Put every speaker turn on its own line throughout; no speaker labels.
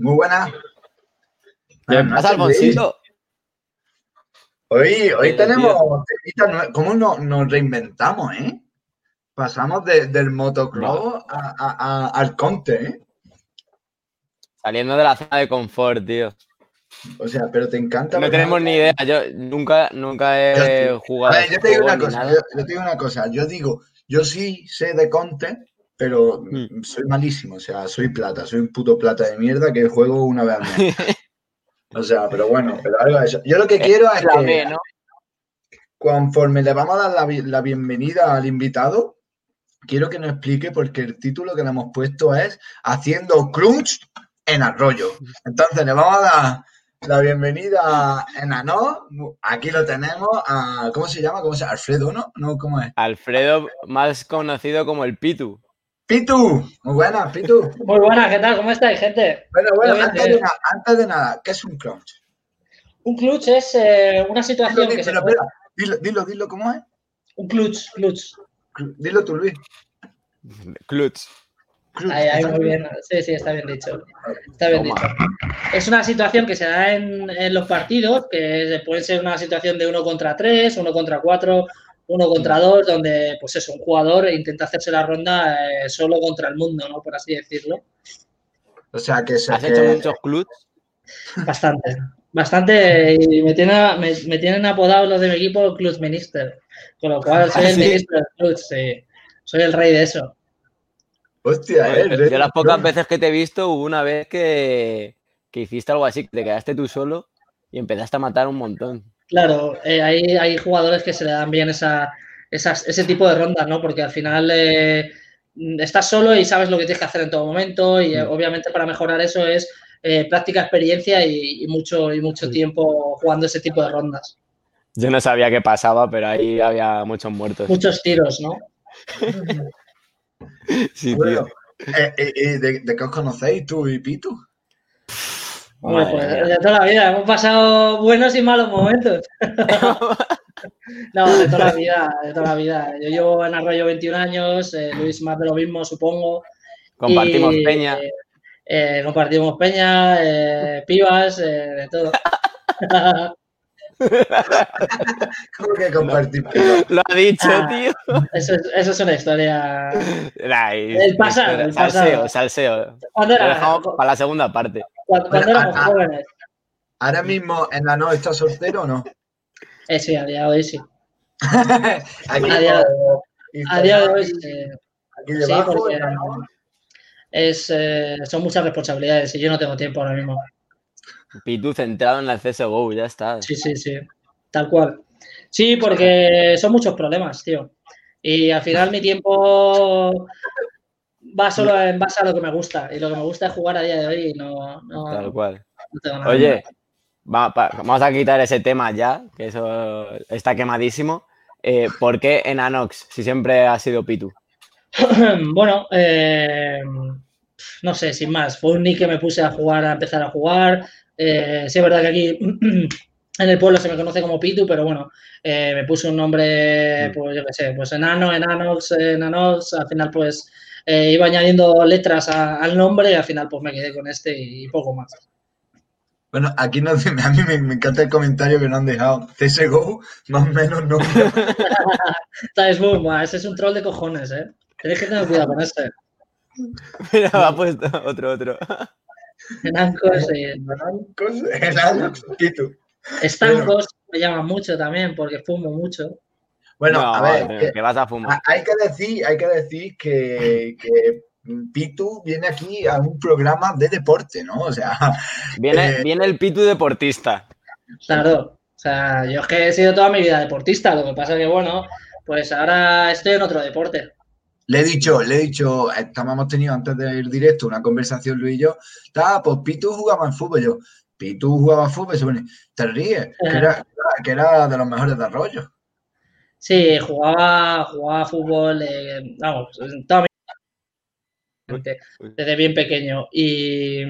Muy buena.
¿Qué pasa, Alfonsito?
Hoy, hoy tenemos ¿Cómo nos, reinventamos, eh? Pasamos del motocross al conte, ¿eh?
Saliendo de la zona de confort, tío.
O sea, pero te encanta.
No tenemos ni idea. Yo nunca, nunca he jugado.
A ver, yo te digo una cosa. Yo, te digo una cosa. Yo digo, yo sí sé de conte, pero hmm. soy malísimo. O sea, soy plata. Soy un puto plata de mierda que juego una vez al mes. o sea, pero bueno, pero algo de eso. Yo lo que quiero es que. Conforme le vamos a dar la, la bienvenida al invitado, quiero que nos explique porque el título que le hemos puesto es Haciendo crunch en arroyo. Entonces le vamos a dar la bienvenida en Ano. Aquí lo tenemos a, ¿cómo se llama? ¿Cómo se llama? Alfredo, ¿no? ¿no? ¿Cómo es?
Alfredo, más conocido como el Pitu.
Pitu, muy buenas, Pitu.
Muy buenas, ¿qué tal? ¿Cómo estáis, gente?
Bueno, bueno, antes de, nada, antes de, nada, ¿qué es un clutch?
Un clutch es eh, una situación
dilo,
que
se... Espera, dilo, dilo, dilo, ¿cómo es?
Un clutch, clutch.
Dilo tú, Luis.
Clutch.
Ahí, muy bien. Sí, sí, está bien dicho. Está bien dicho. Es una situación que se da en, los partidos, que puede ser una situación de uno contra tres, uno contra cuatro, uno contra dos, donde, pues eso, un jugador intenta hacerse la ronda eh, solo contra el mundo, ¿no? Por así decirlo.
O sea, que se
¿Has hecho muchos clubs?
Bastante. Bastante. Y me, tiene, me, tienen apodado los de mi equipo Club Minister. Con lo cual soy el ministro del club, sí. Soy el rey de eso.
Hostia, eh,
Yo las pocas veces que te he visto, hubo una vez que, hiciste algo así, que te quedaste tú solo y empezaste a matar un montón.
Claro, eh, hay, jugadores que se le dan bien esa, ese tipo de rondas, ¿no? Porque al final eh, estás solo y sabes lo que tienes que hacer en todo momento y mm. obviamente para mejorar eso es práctica, experiencia y, mucho, y mucho tiempo jugando ese tipo de rondas.
Yo no sabía qué pasaba, pero ahí había muchos muertos.
Muchos tiros, ¿no?
Sí, tío.
Eh, eh, eh, ¿de, qué os conocéis tú y Pitu?
Pues de toda la vida, hemos pasado buenos y malos momentos. no, de toda la vida, de toda la vida. Yo llevo en Arroyo 21 años, Luis más de lo mismo, supongo.
Compartimos peña.
compartimos peña, pibas, de todo.
¿Cómo que compartir?
Lo ha dicho, ah, tío.
Eso es, eso es una historia.
el pasado. El salseo, salseo. para la segunda parte.
Cuando, éramos jóvenes.
¿Ahora mismo en la no está soltero o no?
Eh, sí, a día de hoy sí. a, día, a, día, de hoy sí.
Aquí debajo, sí,
es, eh, son muchas responsabilidades y yo no tengo tiempo ahora mismo.
Pitu centrado en la CSGO, ya está.
Sí, sí, sí. Tal cual. Sí, porque son muchos problemas, tío. Y al final mi tiempo va solo en base a lo que me gusta. Y lo que me gusta es jugar a día de hoy. No,
Tal cual. Oye, vamos a quitar ese tema ya, que eso está quemadísimo. Eh, ¿Por qué en Anox, si siempre ha sido Pitu?
bueno, eh, no sé, sin más. Fue un nick que me puse a jugar, a empezar a jugar. Eh, sí, es verdad que aquí en el pueblo se me conoce como Pitu, pero bueno, eh, me puse un nombre, mm. pues yo qué sé, pues enano, enanos, enanos, al final pues eh, iba añadiendo letras al nombre y al final pues me quedé con este y, poco más.
Bueno, aquí no, a mí me, encanta el comentario que nos han dejado. CSGO, más o menos no.
es muy ese es un troll de cojones, ¿eh? Tienes que tener cuidado con este.
Mira, ha puesto otro, otro.
Enancos,
eh,
Estancos me llaman mucho también porque fumo mucho.
Bueno, a ver,
que, vas a fumar.
Hay que decir, hay que, decir que, que Pitu viene aquí a un programa de deporte, ¿no? O sea.
Viene, eh, viene el Pitu deportista.
Claro. O sea, yo es que he sido toda mi vida deportista. Lo que pasa es que, bueno, pues ahora estoy en otro deporte.
Le he dicho, le he dicho, hemos tenido antes de ir directo una conversación Luis y yo. Está, pues Pitu jugaba en fútbol. Yo, Pitu jugaba fútbol. Se pone, te ríes, que era, que era de los mejores de arroyo.
Sí, jugaba, jugaba fútbol, eh, vamos, toda desde bien pequeño. Y,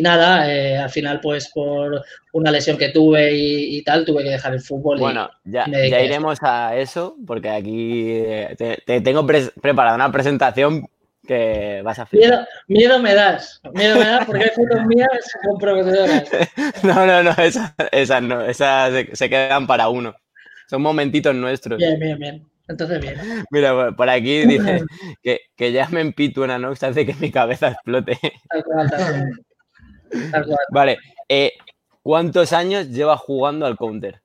nada, eh, al final, pues por una lesión que tuve y, tal, tuve que dejar el fútbol.
Bueno, ya, ya iremos a eso, porque aquí eh, te, tengo preparada una presentación que vas a
Miedo, miedo, me das, miedo me das porque hay fotos mías comprometedoras.
No, no, no, esas, no, esas se quedan para uno. Son momentitos nuestros.
Bien, bien, bien. Entonces, bien.
Mira, por aquí dice que, que llamen Pitu en Anox hace que mi cabeza explote. Tal cual, tal cual. Vale. Eh, ¿Cuántos años llevas jugando al counter?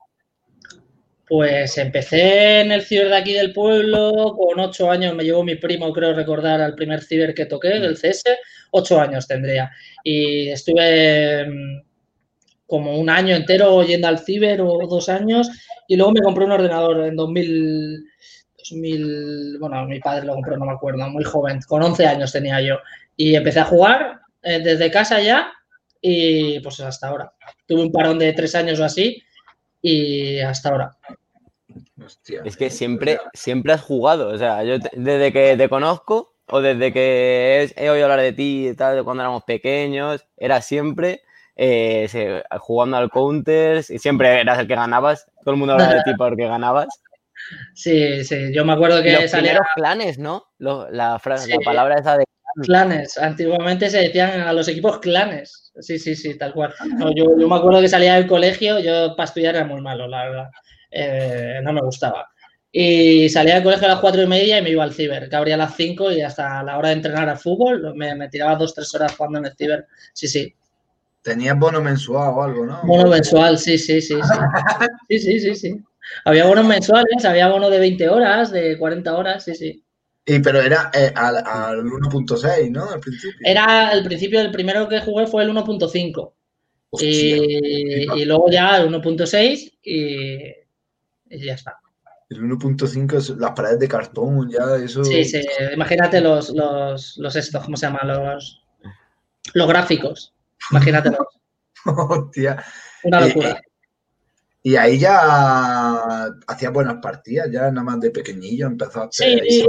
Pues empecé en el ciber de aquí del pueblo, con ocho años me llevó mi primo, creo recordar, al primer ciber que toqué, el CS, ocho años tendría. Y estuve mm, como un año entero yendo al ciber o dos años y luego me compré un ordenador en 2000, 2000, bueno, mi padre lo compró, no me acuerdo, muy joven, con 11 años tenía yo. Y empecé a jugar eh, desde casa ya y pues hasta ahora. Tuve un parón de tres años o así y hasta ahora.
es que siempre, siempre has jugado, o sea, yo desde que te conozco o desde que he, oído hablar de ti y tal, de cuando éramos pequeños, era siempre eh, jugando al counters y siempre eras el que ganabas. Todo el mundo hablaba de ti porque ganabas.
Sí, sí, yo me acuerdo que
los salía. clanes, ¿no? la, frase, la palabra esa de.
Clanes, antiguamente se decían a los equipos clanes. Sí, sí, sí, tal cual. yo, me acuerdo que salía del colegio, yo para estudiar era muy malo, la verdad. Eh, no me gustaba. Y salía del colegio a las cuatro y media y me iba al ciber, que abría a las cinco y hasta la hora de entrenar al fútbol me, me tiraba dos, tres horas jugando en el ciber. Sí, sí.
Tenías bono mensual o algo, ¿no?
Bono mensual, sí, sí, sí. Sí, sí, sí, sí. Había bonos mensuales, había bono de 20 horas, de 40 horas, sí, sí.
Y pero era eh, al, 1.6, ¿no? Al principio.
Era el principio, el primero que jugué fue el 1.5. Y, y, luego ya el 1.6 y, y, ya está.
El 1.5 las paredes de cartón, ya eso.
Sí, sí, imagínate los, los, los estos, ¿cómo se llama? Los, los gráficos. Imagínatelo.
Hostia.
Una locura.
Y, ahí ya hacía buenas partidas, ya nada más de pequeñillo empezó a
hacer Sí,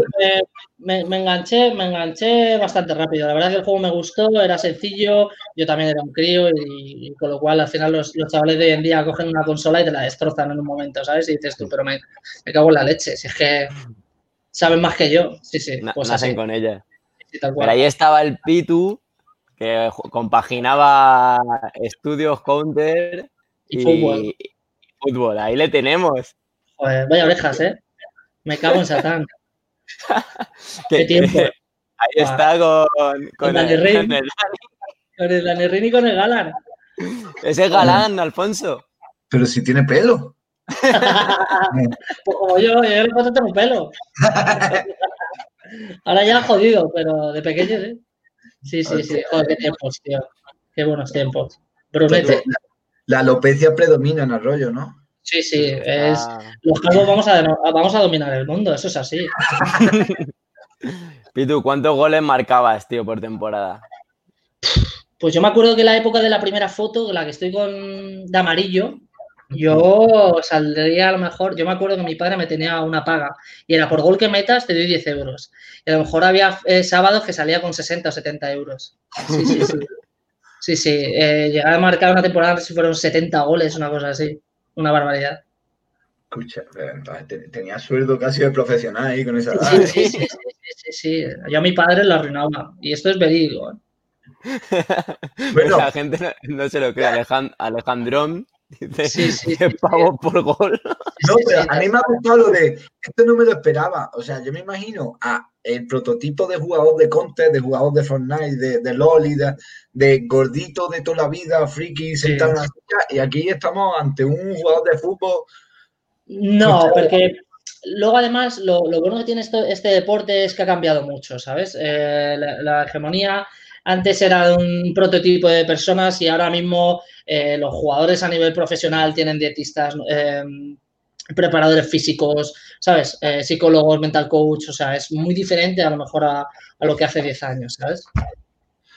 me, enganché, me enganché bastante rápido. La verdad es que el juego me gustó, era sencillo, yo también era un crío y, con lo cual al final los, chavales de hoy en día cogen una consola y te la destrozan en un momento, ¿sabes? Y dices tú, pero me, cago en la leche, si es que saben más que yo. Sí, sí.
Pues nacen con ella. pero ahí estaba el Pitu que compaginaba estudios counter y, fútbol. Ahí le tenemos.
Joder, vaya orejas, ¿eh? Me cago en Satán. ¿Qué, tiempo?
Ahí está con, con, el,
con el, con el Dani y con el Galán.
Ese es Galán, Alfonso.
Pero si tiene pelo.
pues como yo, yo le puedo un pelo. Ahora ya jodido, pero de pequeño, ¿eh? Sí, sí, sí. Joder, qué tiempos, tío. Qué buenos tiempos. Promete.
La, alopecia predomina en Arroyo, ¿no?
Sí, sí. Es, ah. Los calvos vamos a, vamos a dominar el mundo, eso es así.
Pitu, ¿cuántos goles marcabas, tío, por temporada?
Pues yo me acuerdo que la época de la primera foto, la que estoy con de amarillo, yo saldría a lo mejor, yo me acuerdo que mi padre me tenía una paga y era por gol que metas te doy 10 euros. Y a lo mejor había eh, sábados que salía con 60 o 70 euros. Sí, sí, sí. Sí, sí. Eh, llegar a marcar una temporada si fueron 70 goles, una cosa así. Una barbaridad.
Escucha, eh, tenía sueldo casi de profesional ahí con esa edad.
Sí, sí, sí, sí, sí, Yo a mi padre lo arruinaba. Y esto es verídico.
Bueno, la gente no, se lo cree. Alejandrón sí, sí, pavo por gol.
No, pero a mí me ha gustado lo de, esto no me lo esperaba. O sea, yo me imagino a el prototipo de jugador de Counter, de jugador de Fortnite, de, de LOL de, gordito de toda la vida, friki, sentado en y aquí estamos ante un jugador de fútbol.
No, porque luego además lo, bueno que tiene este deporte es que ha cambiado mucho, ¿sabes? Eh, la, hegemonía antes era un prototipo de personas y ahora mismo eh, los jugadores a nivel profesional tienen dietistas, em, preparadores físicos, ¿sabes? Eh, psicólogos, mental coach, o sea, es muy diferente a lo mejor a, a lo que hace 10 años, ¿sabes?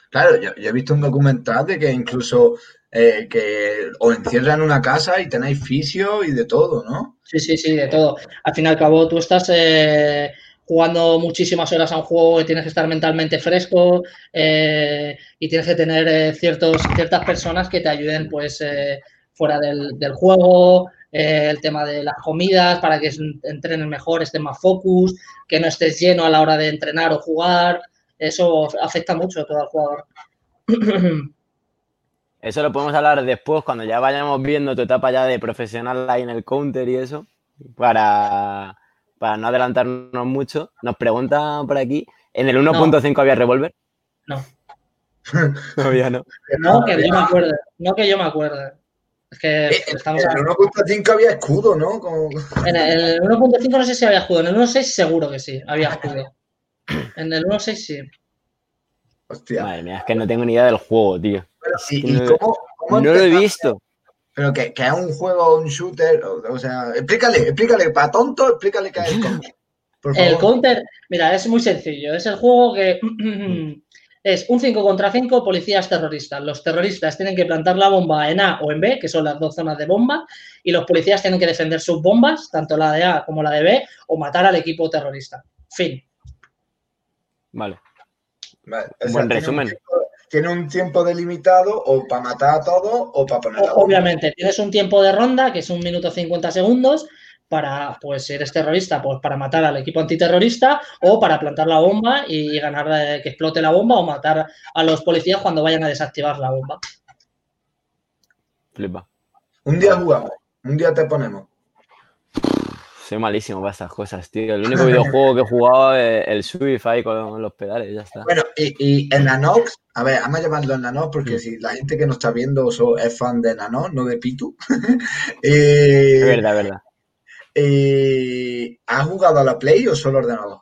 Claro, yo, he visto un documental de que incluso eh, que os encierran en una casa y tenéis fisio y de todo, ¿no?
Sí, sí, sí, de todo. Al fin y al cabo, tú estás eh, jugando muchísimas horas a un juego y tienes que estar mentalmente fresco eh, y tienes que tener ciertos, ciertas personas que te ayuden, pues, fuera del, juego, el tema de las comidas para que entrenen mejor, estén más focus, que no estés lleno a la hora de entrenar o jugar eso afecta mucho a todo el jugador.
Eso lo podemos hablar después, cuando ya vayamos viendo tu etapa ya de profesional ahí en el counter y eso, para, para no adelantarnos mucho. Nos preguntan por aquí, ¿en el 1.5 había revólver?
No.
Todavía no.
No, que yo me acuerdo. No que yo me acuerde. Es que
eh, estamos En el 1.5 había escudo, ¿no?
En el 1.5 no sé si había escudo. En el 1.6 seguro que sí, había escudo. En el 1.6 sí.
Hostia.
Madre mía, es que no tengo ni idea del juego, tío.
¿y, no, cómo,
no lo he visto.
Pero que, que, es un juego, un shooter, o, sea, explícale, explícale, para tonto, explícale qué es el counter.
El counter, mira, es muy sencillo. Es el juego que es un 5 contra 5 policías terroristas. Los terroristas tienen que plantar la bomba en A o en B, que son las dos zonas de bomba, y los policías tienen que defender sus bombas, tanto la de A como la de B, o matar al equipo terrorista. Fin.
Vale. buen resumen.
Tiene un, tiempo, delimitado o para matar a todos o para poner
Obviamente, tienes un tiempo de ronda que es un minuto 50 segundos para, pues si eres terrorista, pues para matar al equipo antiterrorista o para plantar la bomba y ganar eh, que explote la bomba o matar a los policías cuando vayan a desactivar la bomba.
Flipa.
Un día jugamos, un día te ponemos.
Soy malísimo para estas cosas, tío. El único videojuego que he jugado es el Swift ahí con los pedales, ya está.
Bueno, y, en Nanox, a ver, vamos a llamarlo en Nanox porque si la gente que nos está viendo es fan de Nanox, no de Pitu.
eh, es verdad, es verdad.
Eh, ¿Has jugado a la Play o solo ordenador?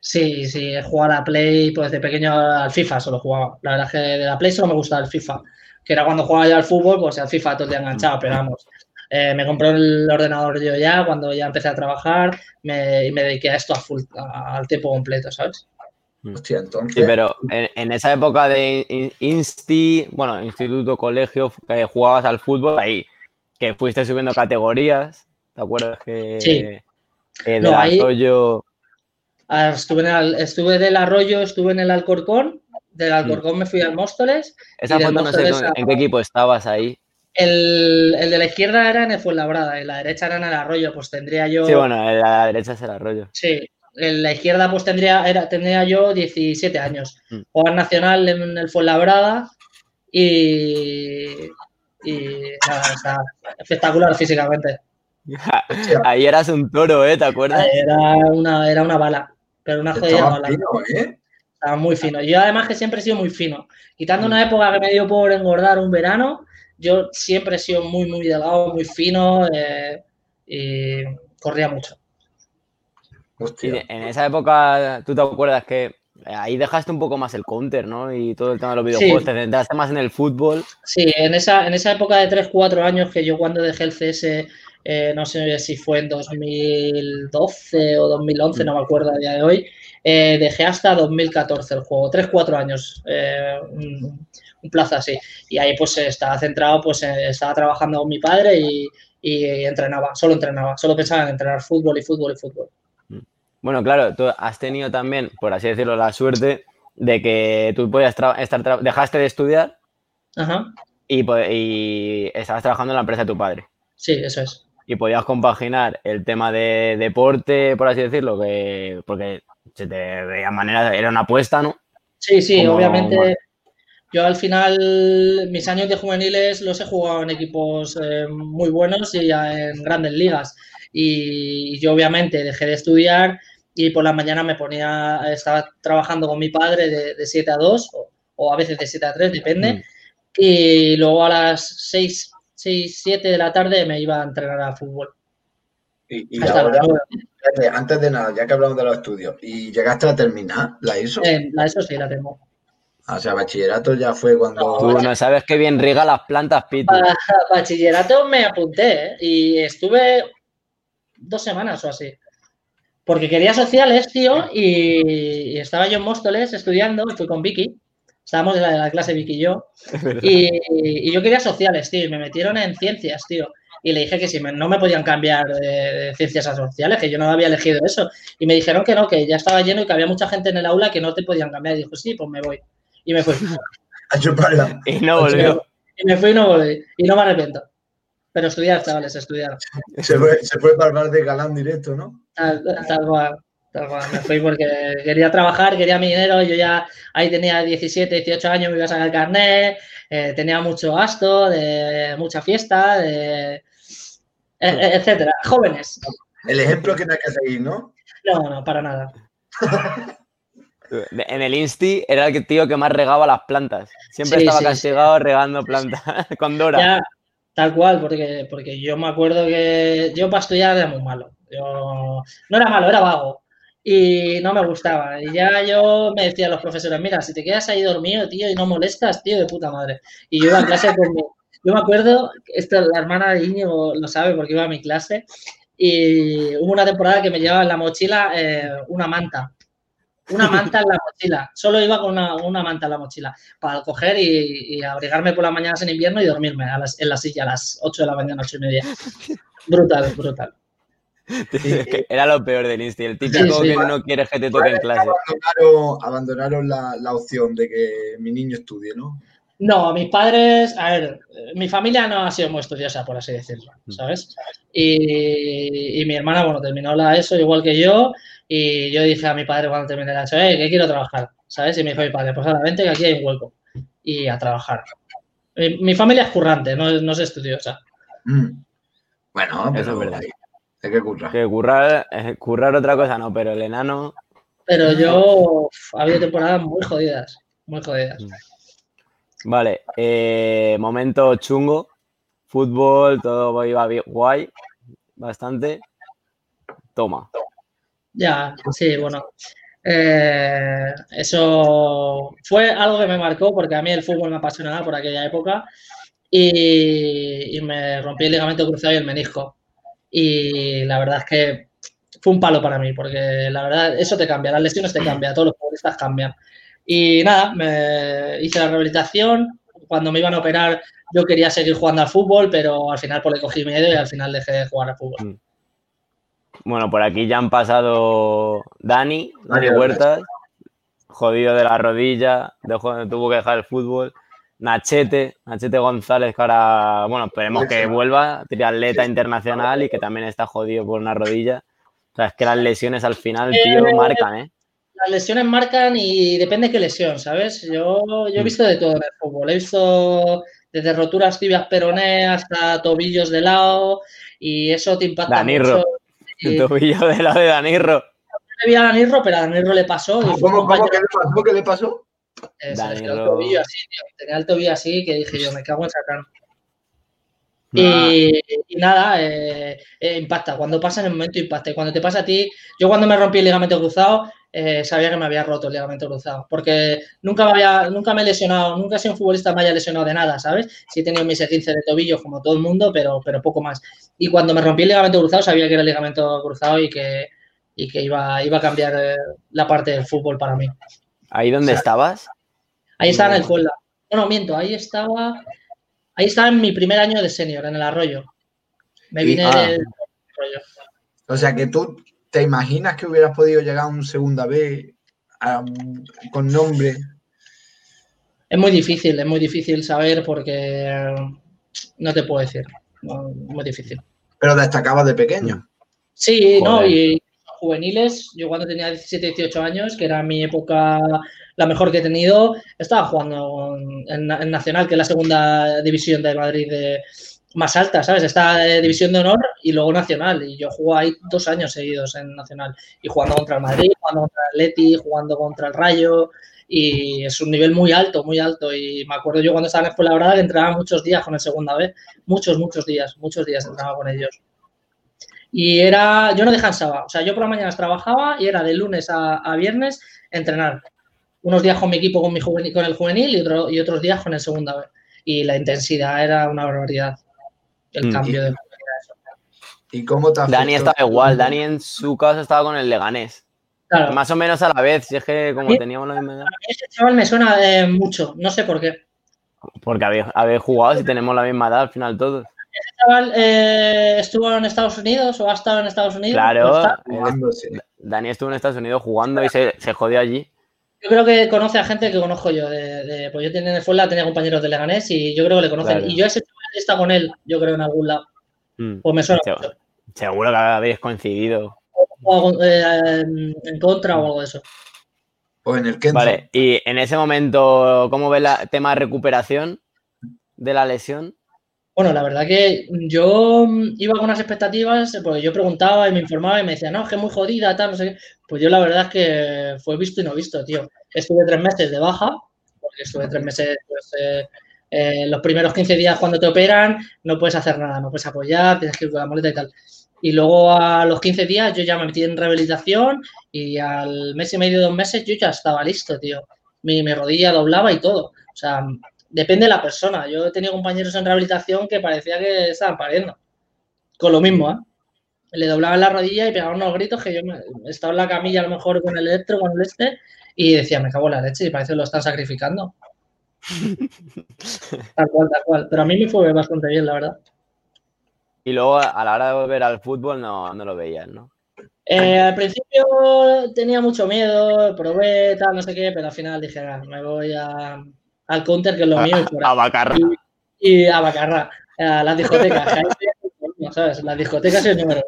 Sí, sí, he jugado a la Play, pues de pequeño al FIFA solo jugaba. La verdad es que de la Play solo me gusta el FIFA. Que era cuando jugaba yo al fútbol, pues al FIFA todo el día enganchado, pero vamos. Eh, me compré el ordenador yo ya cuando ya empecé a trabajar me, y me dediqué a esto al tiempo completo, ¿sabes?
Mm. Hostia, entonces... Sí, pero en, esa época de insti, bueno, instituto, colegio, que jugabas al fútbol, ahí, que fuiste subiendo categorías, ¿te acuerdas? Que,
sí.
del arroyo...
Ah, estuve, en el, estuve del arroyo, estuve en el Alcorcón, del mm. Alcorcón me fui al Móstoles.
Esa foto no sé en qué equipo estabas ahí.
El, de la izquierda era en el Fuenlabrada y la derecha era en el Arroyo, pues tendría yo...
Sí, bueno, la derecha es el Arroyo.
Sí, en la izquierda pues tendría, era, tendría yo 17 años. Mm. Jugar nacional en el Fuenlabrada y... Y nada, está espectacular físicamente.
Ahí eras un toro, ¿eh? ¿Te acuerdas?
Era una, era una bala, pero una jodida bala. ¿eh? Estaba muy fino. Yo además que siempre he sido muy fino. Quitando mm. una época que me dio por engordar un verano, yo siempre he sido muy, muy delgado, muy fino eh, y corría mucho.
en esa época, ¿tú te acuerdas que ahí dejaste un poco más el counter, ¿no? Y todo el tema de los videojuegos, te centraste más en el fútbol.
Sí, en esa, en esa época de 3, 4 años que yo cuando dejé el CS, eh, no sé si fue en 2012 o 2011, mm. no me acuerdo a día de hoy, eh, dejé hasta 2014 el juego, 3, 4 años un plazo así. Y ahí pues estaba centrado, pues eh, estaba trabajando con mi padre y, entrenaba, solo entrenaba, solo pensaba en entrenar fútbol y fútbol y fútbol.
Bueno, claro, tú has tenido también, por así decirlo, la suerte de que tú podías estar, dejaste de estudiar Y, y estabas trabajando en la empresa de tu padre.
Sí, eso es.
Y podías compaginar el tema de deporte, por así decirlo, que porque se te veía manera, era una apuesta, ¿no?
Sí, sí, obviamente. Yo al final, mis años de juveniles los he jugado en equipos eh, muy buenos y en grandes ligas. Y yo obviamente dejé de estudiar y por la mañana me ponía, estaba trabajando con mi padre de, 7 a 2 o, a veces de 7 a 3, depende. Mm. Y luego a las 6, 6, 7 de la tarde me iba a entrenar a fútbol.
¿Y, ahora, Antes de nada, ya que hablamos de los estudios, ¿y llegaste a terminar la ISO?
la ISO sí la tengo.
O sea, bachillerato ya fue cuando.
Tú no sabes qué bien riega las plantas, Pito.
Bachillerato me apunté ¿eh? y estuve dos semanas o así. Porque quería sociales, tío, y, estaba yo en Móstoles estudiando, y fui con Vicky. Estábamos en la, la clase Vicky y yo. Y, yo quería sociales, tío, y me metieron en ciencias, tío. Y le dije que si no me podían cambiar de, ciencias a sociales, que yo no había elegido eso. Y me dijeron que no, que ya estaba lleno y que había mucha gente en el aula que no te podían cambiar. Y dijo, sí, pues me voy. Y me fui.
Y no volvió.
Y me fui y no volví. Y no me arrepiento. Pero estudiar, chavales, estudiar.
Se fue, se fue para el de galán directo, ¿no?
Tal, cual. Tal cual. Me fui porque quería trabajar, quería mi dinero. Yo ya ahí tenía 17, 18 años, me iba a sacar el carnet. Eh, tenía mucho gasto, de mucha fiesta, de, e, e, etcétera. Jóvenes.
El ejemplo que no hay que seguir, ¿no?
No, no, para nada.
En el Insti era el tío que más regaba las plantas. Siempre estaba castigado regando plantas con Dora.
tal cual, porque, porque yo me acuerdo que yo para estudiar era muy malo. Yo, no era malo, era vago. Y no me gustaba. Y ya yo me decían los profesores, mira, si te quedas ahí dormido, tío, y no molestas, tío, de puta madre. Y yo iba a clase con mi... Yo me acuerdo, esto la hermana de Íñigo lo sabe porque iba a mi clase, y hubo una temporada que me llevaba en la mochila eh, una manta una manta en la mochila. Solo iba con una, manta en la mochila para coger y, abrigarme por las mañanas en invierno y dormirme en la silla a las 8 de la mañana, 8 y media. Brutal, brutal.
Era lo peor del Insti, el típico que no quieres que te toque en clase.
Abandonaron, la, opción de que mi niño estudie, ¿no?
No, mis padres, a ver, mi familia no ha sido muy estudiosa, por así decirlo, mm. ¿sabes? Y, y mi hermana, bueno, terminó la ESO igual que yo y yo dije a mi padre cuando terminé la ESO, eh, que quiero trabajar, ¿sabes? Y me dijo mi padre, pues ahora vente que aquí hay un hueco. Y a trabajar. Mi, familia es currante, no, no es estudiosa.
Mm. Bueno, eso es verdad. Hay que currar.
Que currar, eh, currar otra cosa no, pero el enano.
Pero yo ha habido temporadas muy jodidas, muy jodidas.
Mm. Vale, eh, momento chungo, fútbol, todo iba bien, guay, bastante. Toma.
Ya, sí, bueno. Eh, eso fue algo que me marcó porque a mí el fútbol me apasionaba por aquella época y, me rompí el ligamento cruzado y el menisco. Y la verdad es que fue un palo para mí porque la verdad eso te cambia, las lesiones te cambian, todos los futbolistas cambian. Y nada, me hice la rehabilitación. Cuando me iban a operar yo quería seguir jugando al fútbol, pero al final pues le cogí miedo y al final dejé de jugar al fútbol.
Bueno, por aquí ya han pasado Dani, Dani Huertas, jodido de la rodilla, dejó, tuvo que dejar el fútbol. Nachete, Nachete González, que ahora, bueno, esperemos que vuelva, triatleta internacional y que también está jodido por una rodilla. O sea, es que las lesiones al final, tío, eh, marcan, ¿eh?
Las lesiones marcan y depende de qué lesión, ¿sabes? Yo, yo he mm. visto de todo en el fútbol. He visto desde roturas tibias peroné hasta tobillos de lado y eso te impacta mucho.
El tobillo de la de Danirro.
No le vi a Danirro, pero a Danirro le pasó.
¿Cómo, cómo, ¿qué le pasó? ¿Qué le pasó?
El tobillo así, tío. Tenía el tobillo así que dije yo, me cago en sacar. Y, y, nada, eh, eh, impacta. Cuando pasa en el momento impacta. Y cuando te pasa a ti, yo cuando me rompí el ligamento cruzado, eh, sabía que me había roto el ligamento cruzado. Porque nunca me, había, nunca me he lesionado, nunca he sido un futbolista que me haya lesionado de nada, ¿sabes? Sí he tenido mis 15 de tobillo como todo el mundo, pero, pero poco más. Y cuando me rompí el ligamento cruzado, sabía que era el ligamento cruzado y que, y que iba, iba a cambiar eh, la parte del fútbol para mí.
¿Ahí donde estabas?
Ahí estaba en el Puebla. No, miento, ahí estaba. Ahí estaba en mi primer año de senior, en el arroyo. Me vine ah. del arroyo.
O sea que tú ¿Te imaginas que hubieras podido llegar a un segunda B con nombre?
Es muy difícil, es muy difícil saber porque no te puedo decir. muy difícil.
Pero destacabas de pequeño.
Sí, no, y juveniles, yo cuando tenía 17, 18 años, que era mi época la mejor que he tenido, estaba jugando en, en Nacional, que es la segunda división de Madrid de, más alta, ¿sabes? Está de División de Honor y luego Nacional. Y yo juego ahí dos años seguidos en Nacional. Y jugando contra el Madrid, jugando contra el Leti, jugando contra el Rayo. Y es un nivel muy alto, muy alto. Y me acuerdo yo cuando estaba en Escuela que entrenaba muchos días con el segunda vez. Muchos, muchos días, muchos días entrenaba con ellos. Y era, yo no descansaba, o sea, yo por las mañanas trabajaba y era de lunes a, viernes entrenar. Unos días con mi equipo, con, mi juvenil, con el juvenil y, y otros días con el segunda vez. Y la intensidad era una barbaridad. El mm. cambio de...
¿Y cómo te
Dani estaba igual, Dani en su casa estaba con el Leganés. Claro. Más o menos a la vez, si es que como teníamos la misma edad.
Ese chaval me suena eh, mucho, no sé por qué.
Porque habéis, jugado si tenemos la misma edad al final todos.
¿Ese chaval eh, estuvo en Estados Unidos o ha estado en Estados Unidos?
Claro, Dani estuvo en Estados Unidos jugando y se, jodió allí.
Yo creo que conoce a gente que conozco yo. De, pues yo tenía en Fuela, tenía compañeros de Leganés y yo creo que le conocen. Y yo ese está con él, yo creo, en algún lado. Mm. Pues me suena mucho.
Seguro que habéis coincidido.
Eh, en contra o algo de eso.
O en el
Vale, y en ese momento, ¿cómo ves el tema de recuperación de la lesión?
Bueno, la verdad que yo iba con unas expectativas, porque yo preguntaba y me informaba y me decía, no, es que muy jodida, tal, no sé qué. Pues yo la verdad es que fue visto y no visto, tío. Estuve tres meses de baja, porque estuve tres meses, pues, eh, eh, los primeros 15 días cuando te operan, no puedes hacer nada, no puedes apoyar, tienes que ir con la muleta y tal. Y luego a los 15 días yo ya me metí en rehabilitación y al mes y medio, dos meses yo ya estaba listo, tío. Mi, rodilla doblaba y todo. O sea, depende de la persona. Yo he tenido compañeros en rehabilitación que parecía que estaban pariendo. Con lo mismo, ¿eh? Le doblaban la rodilla y pegaban unos gritos que yo estaba en la camilla a lo mejor con el electro, con el este, y decía, me cago en la leche y parece que lo están sacrificando. tal cual, tal cual. Pero a mí me fue bastante bien, la verdad.
Y luego a la hora de volver al fútbol no, no lo veías, ¿no?
Eh, al principio tenía mucho miedo, probé, tal, no sé qué, pero al final dije, ah, me voy a, al counter, que es lo mío. Y
a Bacarra.
Y, a Bacarra, a las discotecas. ¿sabes? Las discotecas es el número.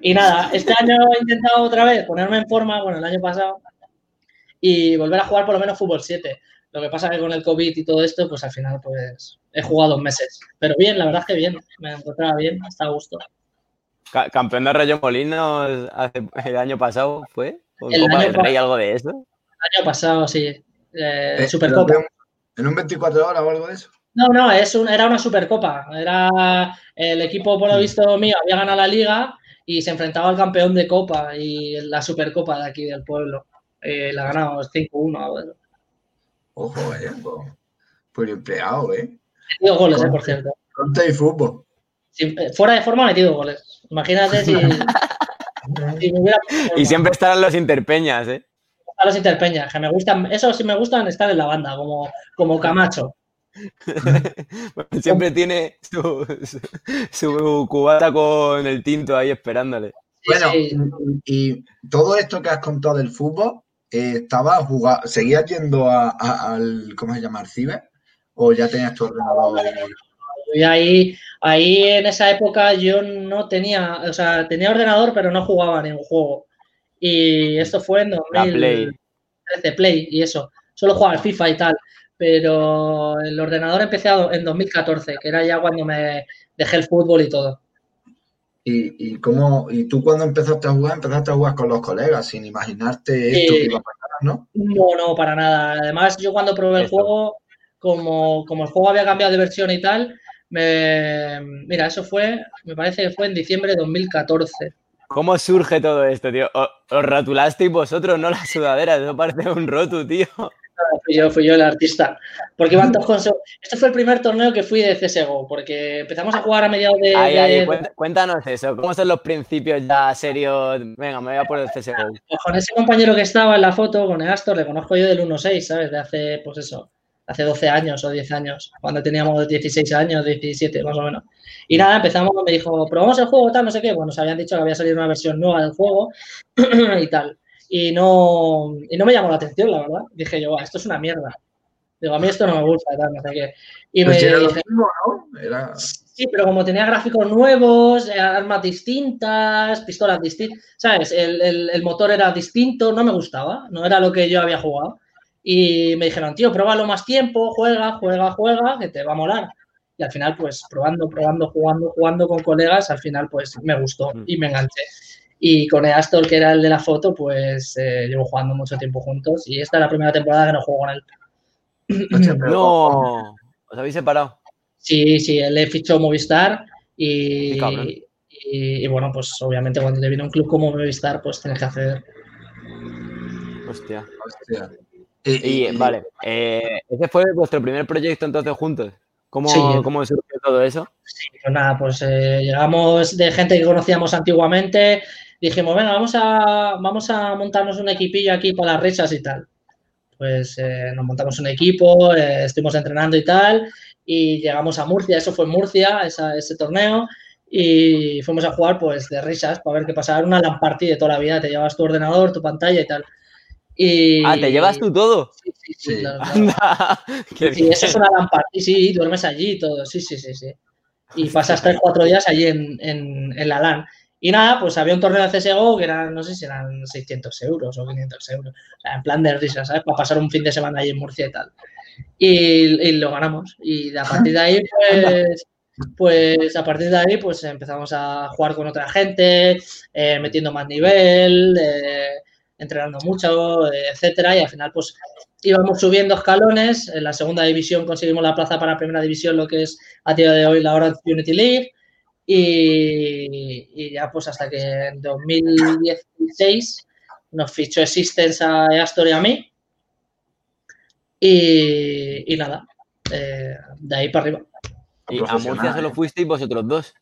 Y nada, este año he intentado otra vez ponerme en forma, bueno, el año pasado, y volver a jugar por lo menos fútbol 7. Lo que pasa es que con el COVID y todo esto, pues al final, pues he jugado dos meses. Pero bien, la verdad es que bien, me encontraba bien, hasta a gusto.
¿Campeón de Rayo Molino el año pasado fue? el Copa del Rey, algo de eso?
El año pasado, sí. Eh, eh, Supercopa.
¿En un 24 horas o algo de eso?
No, no, es un, era una Supercopa. Era el equipo, por lo mm. visto mío, había ganado la liga y se enfrentaba al campeón de Copa y la Supercopa de aquí del pueblo. Eh, la ganamos 5-1.
Ojo, eh. Pues empleado, eh.
Metido goles, eh, por cierto.
Conte y fútbol.
Eh, fuera de forma, metido goles. Imagínate si.
y siempre estarán los interpeñas, ¿eh?
los interpeñas, que me gustan. Eso sí me gustan estar en la banda, como, como Camacho.
siempre tiene su, su, cubata con el tinto ahí esperándole.
Bueno, y todo esto que has contado del fútbol, eh, estaba jugando, ¿seguías yendo al, ¿cómo se llama? ¿Al ciber? ¿O ya tenías tu ordenador?
Y ahí, ahí en esa época yo no tenía, o sea, tenía ordenador, pero no jugaba ningún juego. Y esto fue en 2013, Play. y eso. Solo jugaba al FIFA y tal. Pero el ordenador empecé en 2014, que era ya cuando me dejé el fútbol y todo.
¿Y, cómo, y tú cuando empezaste a jugar, empezaste a jugar con los colegas sin imaginarte esto que iba a pasar, ¿no? No,
no, para nada. Además, yo cuando probé el juego, como, como el juego había cambiado de versión y tal, me, mira, eso fue, me parece que fue en diciembre de 2014.
¿Cómo surge todo esto, tío? ¿Os, ratulasteis vosotros, no la sudadera? Eso parece un rotu, tío.
Fui yo, fui yo el artista. Porque iban todos Este fue el primer torneo que fui de CSGO, porque empezamos a jugar a mediados de.
Ay, cuéntanos eso. ¿Cómo son los principios ya serios? Venga, me voy a poner el CSGO.
Con ese compañero que estaba en la foto, con Astor, le conozco yo del 1.6, ¿sabes? De hace, pues eso, hace 12 años o 10 años, cuando teníamos 16 años, 17 más o menos. Y nada, empezamos, me dijo, probamos el juego, tal, no sé qué. Bueno, nos habían dicho que había salido una versión nueva del juego y tal y no, y no me llamó la atención, la verdad. Dije yo, esto es una mierda. Digo, a mí esto no me gusta, tal, no sé qué. Y me
era dije, mismo, ¿no? Era...
Sí, pero como tenía gráficos nuevos, eh, armas distintas, pistolas distintas, ¿sabes? El, el, el, motor era distinto, no me gustaba, no era lo que yo había jugado. Y me dijeron, tío, pruébalo más tiempo, juega, juega, juega, que te va a molar. Y al final, pues probando, probando, jugando, jugando con colegas, al final, pues me gustó y me enganché. Y con Astor, que era el de la foto, pues eh, llevo jugando mucho tiempo juntos. Y esta es la primera temporada que no juego con él.
No, ¿os habéis separado?
Sí, sí, él le fichó Movistar y, Y, bueno, pues obviamente cuando te viene un club como Movistar, pues tienes que hacer.
Hostia. Hostia. Y, vale, eh, ese fue vuestro primer proyecto entonces juntos. ¿Cómo, ¿cómo surgió todo eso?
Sí, pues nada, pues eh, llegamos de gente que conocíamos antiguamente, dijimos, venga, vamos a, vamos a montarnos un equipillo aquí para las risas y tal. Pues eh, nos montamos un equipo, estuvimos entrenando y tal, y llegamos a Murcia, eso fue en Murcia, ese torneo, y fuimos a jugar pues de risas para ver qué pasaba. una LAN de toda la vida, te llevas tu ordenador, tu pantalla y tal. Y...
Ah, ¿te llevas tú todo?
Sí, sí, sí. sí, eso es una LAN sí, duermes allí y todo, sí, sí, sí, sí. Y pasas tres, cuatro días allí en, en, la LAN. Y nada, pues había un torneo de CSGO que eran, no sé si eran 600 euros o 500 euros. O sea, en plan de risas, ¿sabes? Para pasar un fin de semana allí en Murcia y tal. Y, y lo ganamos. Y a partir de ahí, pues pues a partir de ahí pues empezamos a jugar con otra gente, eh, metiendo más nivel, eh, entrenando mucho, eh, etcétera, y al final pues íbamos subiendo escalones, en la segunda división conseguimos la plaza para primera división, lo que es a día de hoy la Orange Unity League, y, ya pues hasta que en 2016 nos fichó Existence a Astor y a mí, y, nada, de ahí para arriba.
Y a Murcia solo fuisteis vosotros dos.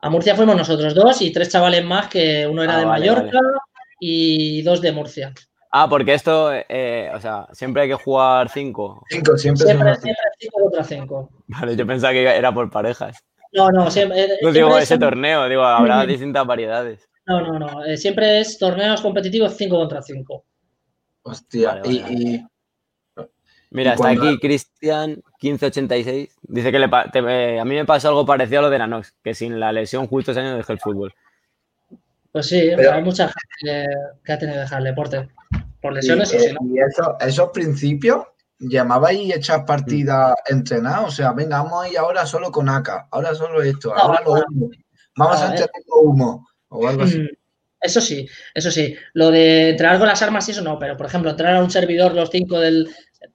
A Murcia fuimos nosotros dos y tres chavales más, que uno era ah, de Mallorca y dos de Murcia.
Ah, porque esto, eh, o sea, siempre hay que jugar cinco.
Cinco, siempre.
Siempre, siempre cinco contra cinco.
Vale, yo pensaba que era por parejas.
No, no, siempre. Eh,
no digo ese torneo, digo, habrá distintas variedades.
No, no, no. Eh, siempre es torneos competitivos cinco contra cinco.
Hostia, y,
Mira, está aquí Cristian 1586. Dice que le a mí me pasa algo parecido a lo de Nanox, que sin la lesión justo ese año dejé el fútbol.
Pues sí, hay mucha gente que ha tenido que dejar el deporte. Por lesiones o si no.
Y eso, esos principios, llamabais y echas partida mm. entrenada. O sea, venga, vamos a ir ahora solo con AK, ahora solo esto, ahora lo humo. Vamos a entrenar con humo o algo así. Mm,
eso sí, eso sí. Lo de entrenar con las armas y eso no, pero por ejemplo, entrenar a un servidor los cinco del,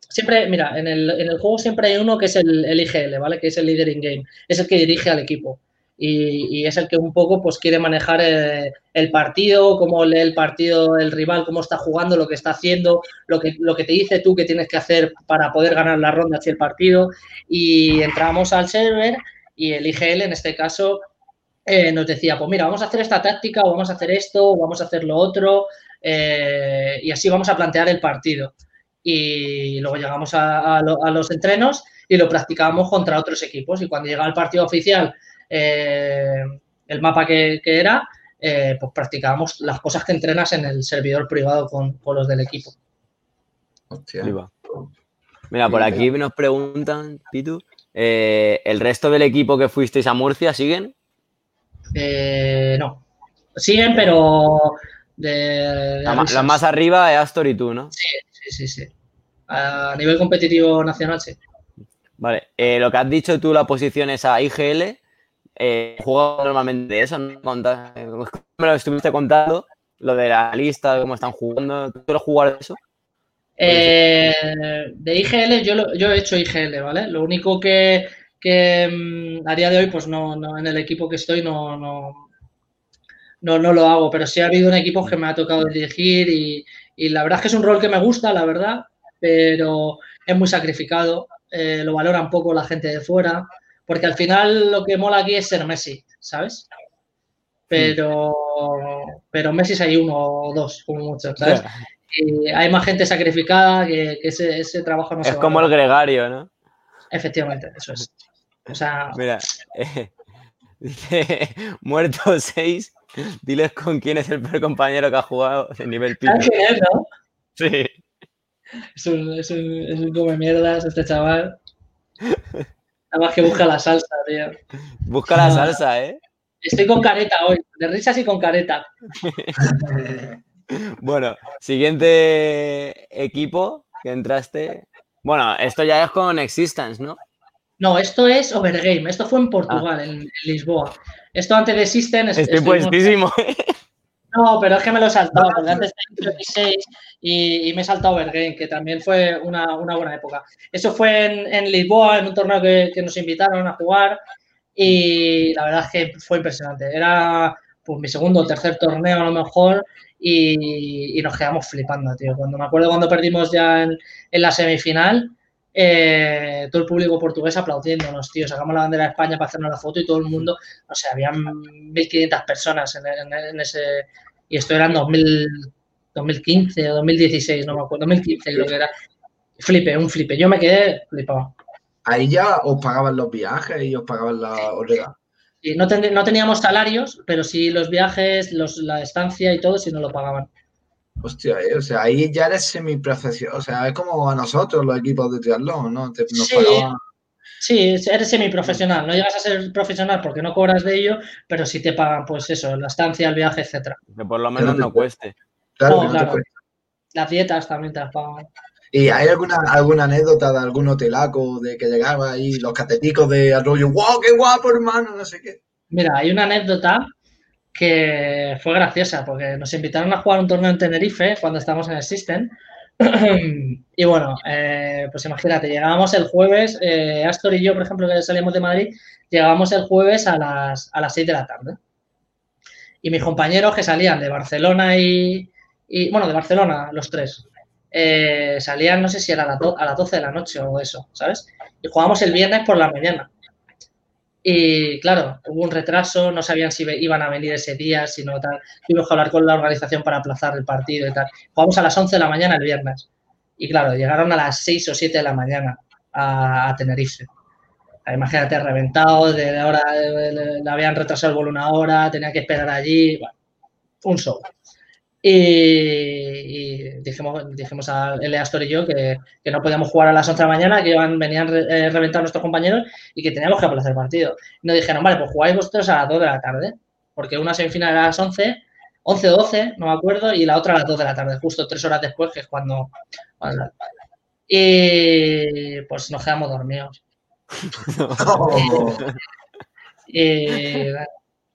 siempre, mira, en el, en el, juego siempre hay uno que es el, el, IGL, ¿vale? Que es el líder in game. Es el que dirige al equipo. Y, es el que un poco pues quiere manejar el, el, partido, cómo lee el partido el rival, cómo está jugando, lo que está haciendo, lo que, lo que te dice tú que tienes que hacer para poder ganar la ronda hacia el partido. Y entramos al server y el IGL en este caso eh, nos decía, pues mira, vamos a hacer esta táctica, o vamos a hacer esto, o vamos a hacer lo otro, eh, y así vamos a plantear el partido y luego llegamos a, los entrenos y lo practicábamos contra otros equipos. Y cuando llega el partido oficial, eh, el mapa que, era, eh, pues practicábamos las cosas que entrenas en el servidor privado con, los del equipo.
Hostia. Mira, por aquí nos preguntan, Pitu, eh, ¿el resto del equipo que fuisteis a Murcia siguen?
no. Siguen, pero
de, la, más arriba es Astor y tú, ¿no?
Sí, sí, sí, A nivel competitivo nacional, sí.
Vale, eh, lo que has dicho tú, la posición es a IGL. Eh, ¿Juego normalmente eso? ¿no? Me lo estuviste contando, lo de la lista, cómo están jugando. ¿Tú quieres jugar eso?
Eh, de IGL, yo, yo he hecho IGL, ¿vale? Lo único que, que mm, a día de hoy, pues no, no, en el equipo que estoy no, no, no, no lo hago, pero sí ha habido un equipo que me ha tocado dirigir y, y la verdad es que es un rol que me gusta, la verdad, pero es muy sacrificado, eh, lo valora un poco la gente de fuera, porque al final lo que mola aquí es ser Messi, ¿sabes? Pero, pero Messi hay uno o dos, como mucho, ¿sabes? Y hay más gente sacrificada que, ese, trabajo no
es se Es como el gregario, ¿no?
Efectivamente, eso es. O sea.
Mira, eh, dice muerto seis Diles con quién es el peor compañero que ha jugado de nivel pico. ¿no? Sí.
Es un, es, un, es un come mierdas este chaval. Nada más que busca la salsa, tío.
Busca la salsa, ¿eh?
Estoy con careta hoy, de risas y con careta.
bueno, siguiente equipo que entraste. Bueno, esto ya es con Existence, ¿no?
No, esto es Overgame. Esto fue en Portugal, ah. en, Lisboa. Esto antes de System...
Estoy puestísimo.
No, pero es que me lo he saltado, porque antes de 16 y, me he saltado Overgame, que también fue una, buena época. Eso fue en, Lisboa, en un torneo que, nos invitaron a jugar. y la verdad es que fue impresionante. Era pues mi segundo o tercer torneo a lo mejor y, nos quedamos flipando, tío. Cuando me acuerdo cuando perdimos ya en, la semifinal, eh, todo el público portugués aplaudiéndonos, tío. Sacamos la bandera de España para hacernos la foto y todo el mundo, o sea, habían 1.500 personas en, ese... Y esto era en 2015 o 2016, no me acuerdo, 2015 creo que era. Flipe, un flipe. Yo me quedé flipado.
Ahí ya os pagaban los viajes y os pagaban la
no, no, teníamos salarios, pero sí los viajes, los, la estancia y todo, sí nos lo pagaban.
Hostia, eh, o sea, ahí ya eres semiprofesional, o sea, es como a nosotros los equipos de triatlón, ¿no?
sí, sí, eres semiprofesional, no llegas a ser profesional porque no cobras de ello, pero sí te pagan, pues eso, la estancia, el viaje, etcétera.
Que por lo menos no, cueste.
Claro, claro. Las dietas también te las pagan.
¿Y hay alguna, alguna anécdota de algún hotelaco de que llegaba ahí los cateticos de Arroyo, wow, qué guapo, hermano, no sé qué?
Mira, hay una anécdota que fue graciosa porque nos invitaron a jugar un torneo en Tenerife cuando estábamos en el System. y bueno, eh, pues imagínate, llegábamos el jueves, eh, Astor y yo, por ejemplo, que salimos de Madrid, llegábamos el jueves a las, a las 6 de la tarde. Y mis compañeros que salían de Barcelona y, y bueno, de Barcelona, los tres, eh, salían, no sé si era a, a, las 12 de la noche o eso, ¿sabes? Y jugábamos el viernes por la mañana. Y claro, hubo un retraso, no sabían si iban a venir ese día, si no tal. Tuvimos que hablar con la organización para aplazar el partido y tal. Jugamos a las 11 de la mañana el viernes. Y claro, llegaron a las 6 o 7 de la mañana a, Tenerife. Imagínate, reventado, de la le, habían retrasado el vuelo una hora, tenía que esperar allí. Bueno, un show. Y, dijimos, dijimos a Astor y yo que, no podíamos jugar a las 11 de la mañana, que iban, venían eh, reventar nuestros compañeros y que teníamos que aplazar el partido. Y nos dijeron, vale, pues jugáis vosotros a las 2 de la tarde, porque una semifinal era a las 11, 11 o 12, no me acuerdo, y la otra a las 2 de la tarde, justo tres horas después, que es cuando... y pues nos quedamos dormidos. y,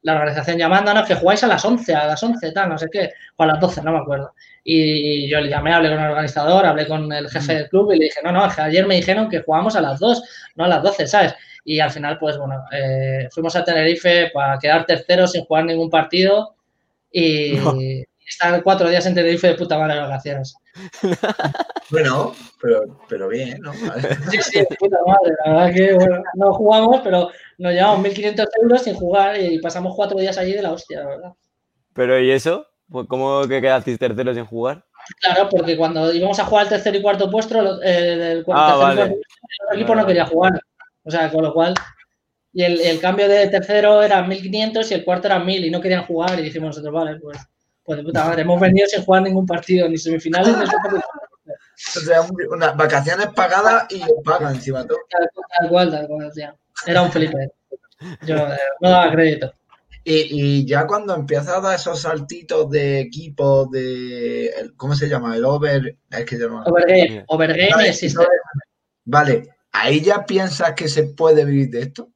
la organización llamándonos que jugáis a las 11, a las 11, tal, no sé qué, o a las 12, no me acuerdo. Y yo le llamé, hablé con el organizador, hablé con el jefe del club y le dije, no, no, ayer me dijeron que jugamos a las 2, no a las 12, ¿sabes? Y al final, pues bueno, eh, fuimos a Tenerife para quedar terceros sin jugar ningún partido y, estar cuatro días en Tenerife de puta madre de vacaciones.
Bueno, pero, pero bien, ¿no?
Sí, sí, de puta madre, la verdad que, bueno, no jugamos, pero nos llevamos 1.500 euros sin jugar y pasamos cuatro días allí de la hostia, la verdad.
Pero ¿y eso? Pues, ¿Cómo que quedasteis terceros sin jugar?
Claro, porque cuando íbamos a jugar el tercer y cuarto puesto, eh, el, ah, el equipo no quería jugar. O sea, con lo cual. Y el, cambio de tercero era 1500 y el cuarto era 1000 y no querían jugar. Y dijimos nosotros, vale, pues, pues de puta madre, hemos venido sin jugar ningún partido, ni semifinales, ni
O sea, unas vacaciones pagadas y pagan encima todo.
Tal, cual, tal cual, era un Felipe. Yo eh, no daba crédito.
Y, ya cuando empiezas a dar esos saltitos de equipo, de. ¿Cómo se llama? El over. Es que
Overgame. Overgame vale, existe.
Vale, ¿ahí ya piensas que se puede vivir de esto?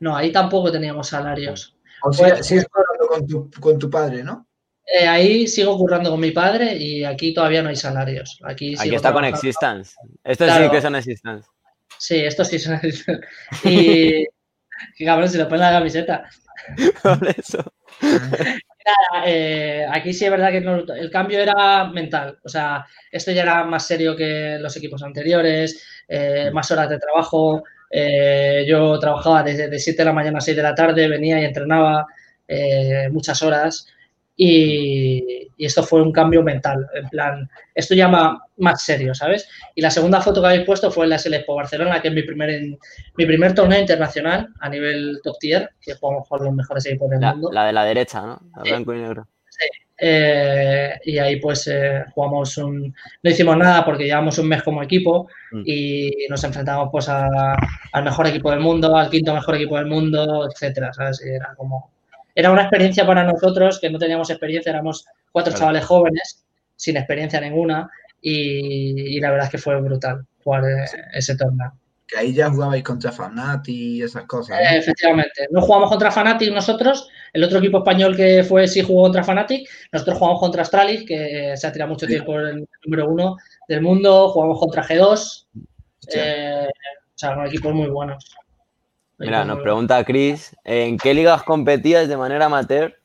No, ahí tampoco teníamos salarios.
O sea, pues, sigues con tu, con tu padre, ¿no?
Eh, ahí sigo currando con mi padre y aquí todavía no hay salarios. Aquí,
aquí está con Existence. Esto sí que son Existence.
Sí, esto sí son Y, qué cabrón, si le ponen la camiseta.
Por eso.
Eh, aquí sí es verdad que el cambio era mental. O sea, esto ya era más serio que los equipos anteriores, eh, más horas de trabajo. Eh, yo trabajaba desde 7 de la mañana a 6 de la tarde, venía y entrenaba muchas horas. Y, esto fue un cambio mental, en plan, esto ya más serio, ¿sabes? Y la segunda foto que habéis puesto fue en la SLEPO Barcelona, que es mi primer, mi primer torneo internacional a nivel top tier, que jugamos con los mejores equipos del mundo.
La de la derecha, ¿no? La blanco y negro.
Sí. Eh, y ahí pues eh, jugamos un... No hicimos nada porque llevamos un mes como equipo mm. y nos enfrentamos pues al mejor equipo del mundo, al quinto mejor equipo del mundo, etcétera, ¿sabes? Y era como era una experiencia para nosotros que no teníamos experiencia, éramos cuatro chavales jóvenes, sin experiencia ninguna, y, la verdad es que fue brutal jugar eh, ese torneo.
Que ahí ya jugabais contra Fanati y esas cosas.
¿no? efectivamente. No jugamos contra Fanatic nosotros. El otro equipo español que fue sí jugó contra Fanatic. Nosotros jugamos contra Astralis, que se ha tirado mucho tiempo el número uno del mundo. Jugamos contra G2. Eh, o sea, equipos muy buenos.
Mira, nos pregunta Chris, ¿en qué ligas competías de manera amateur?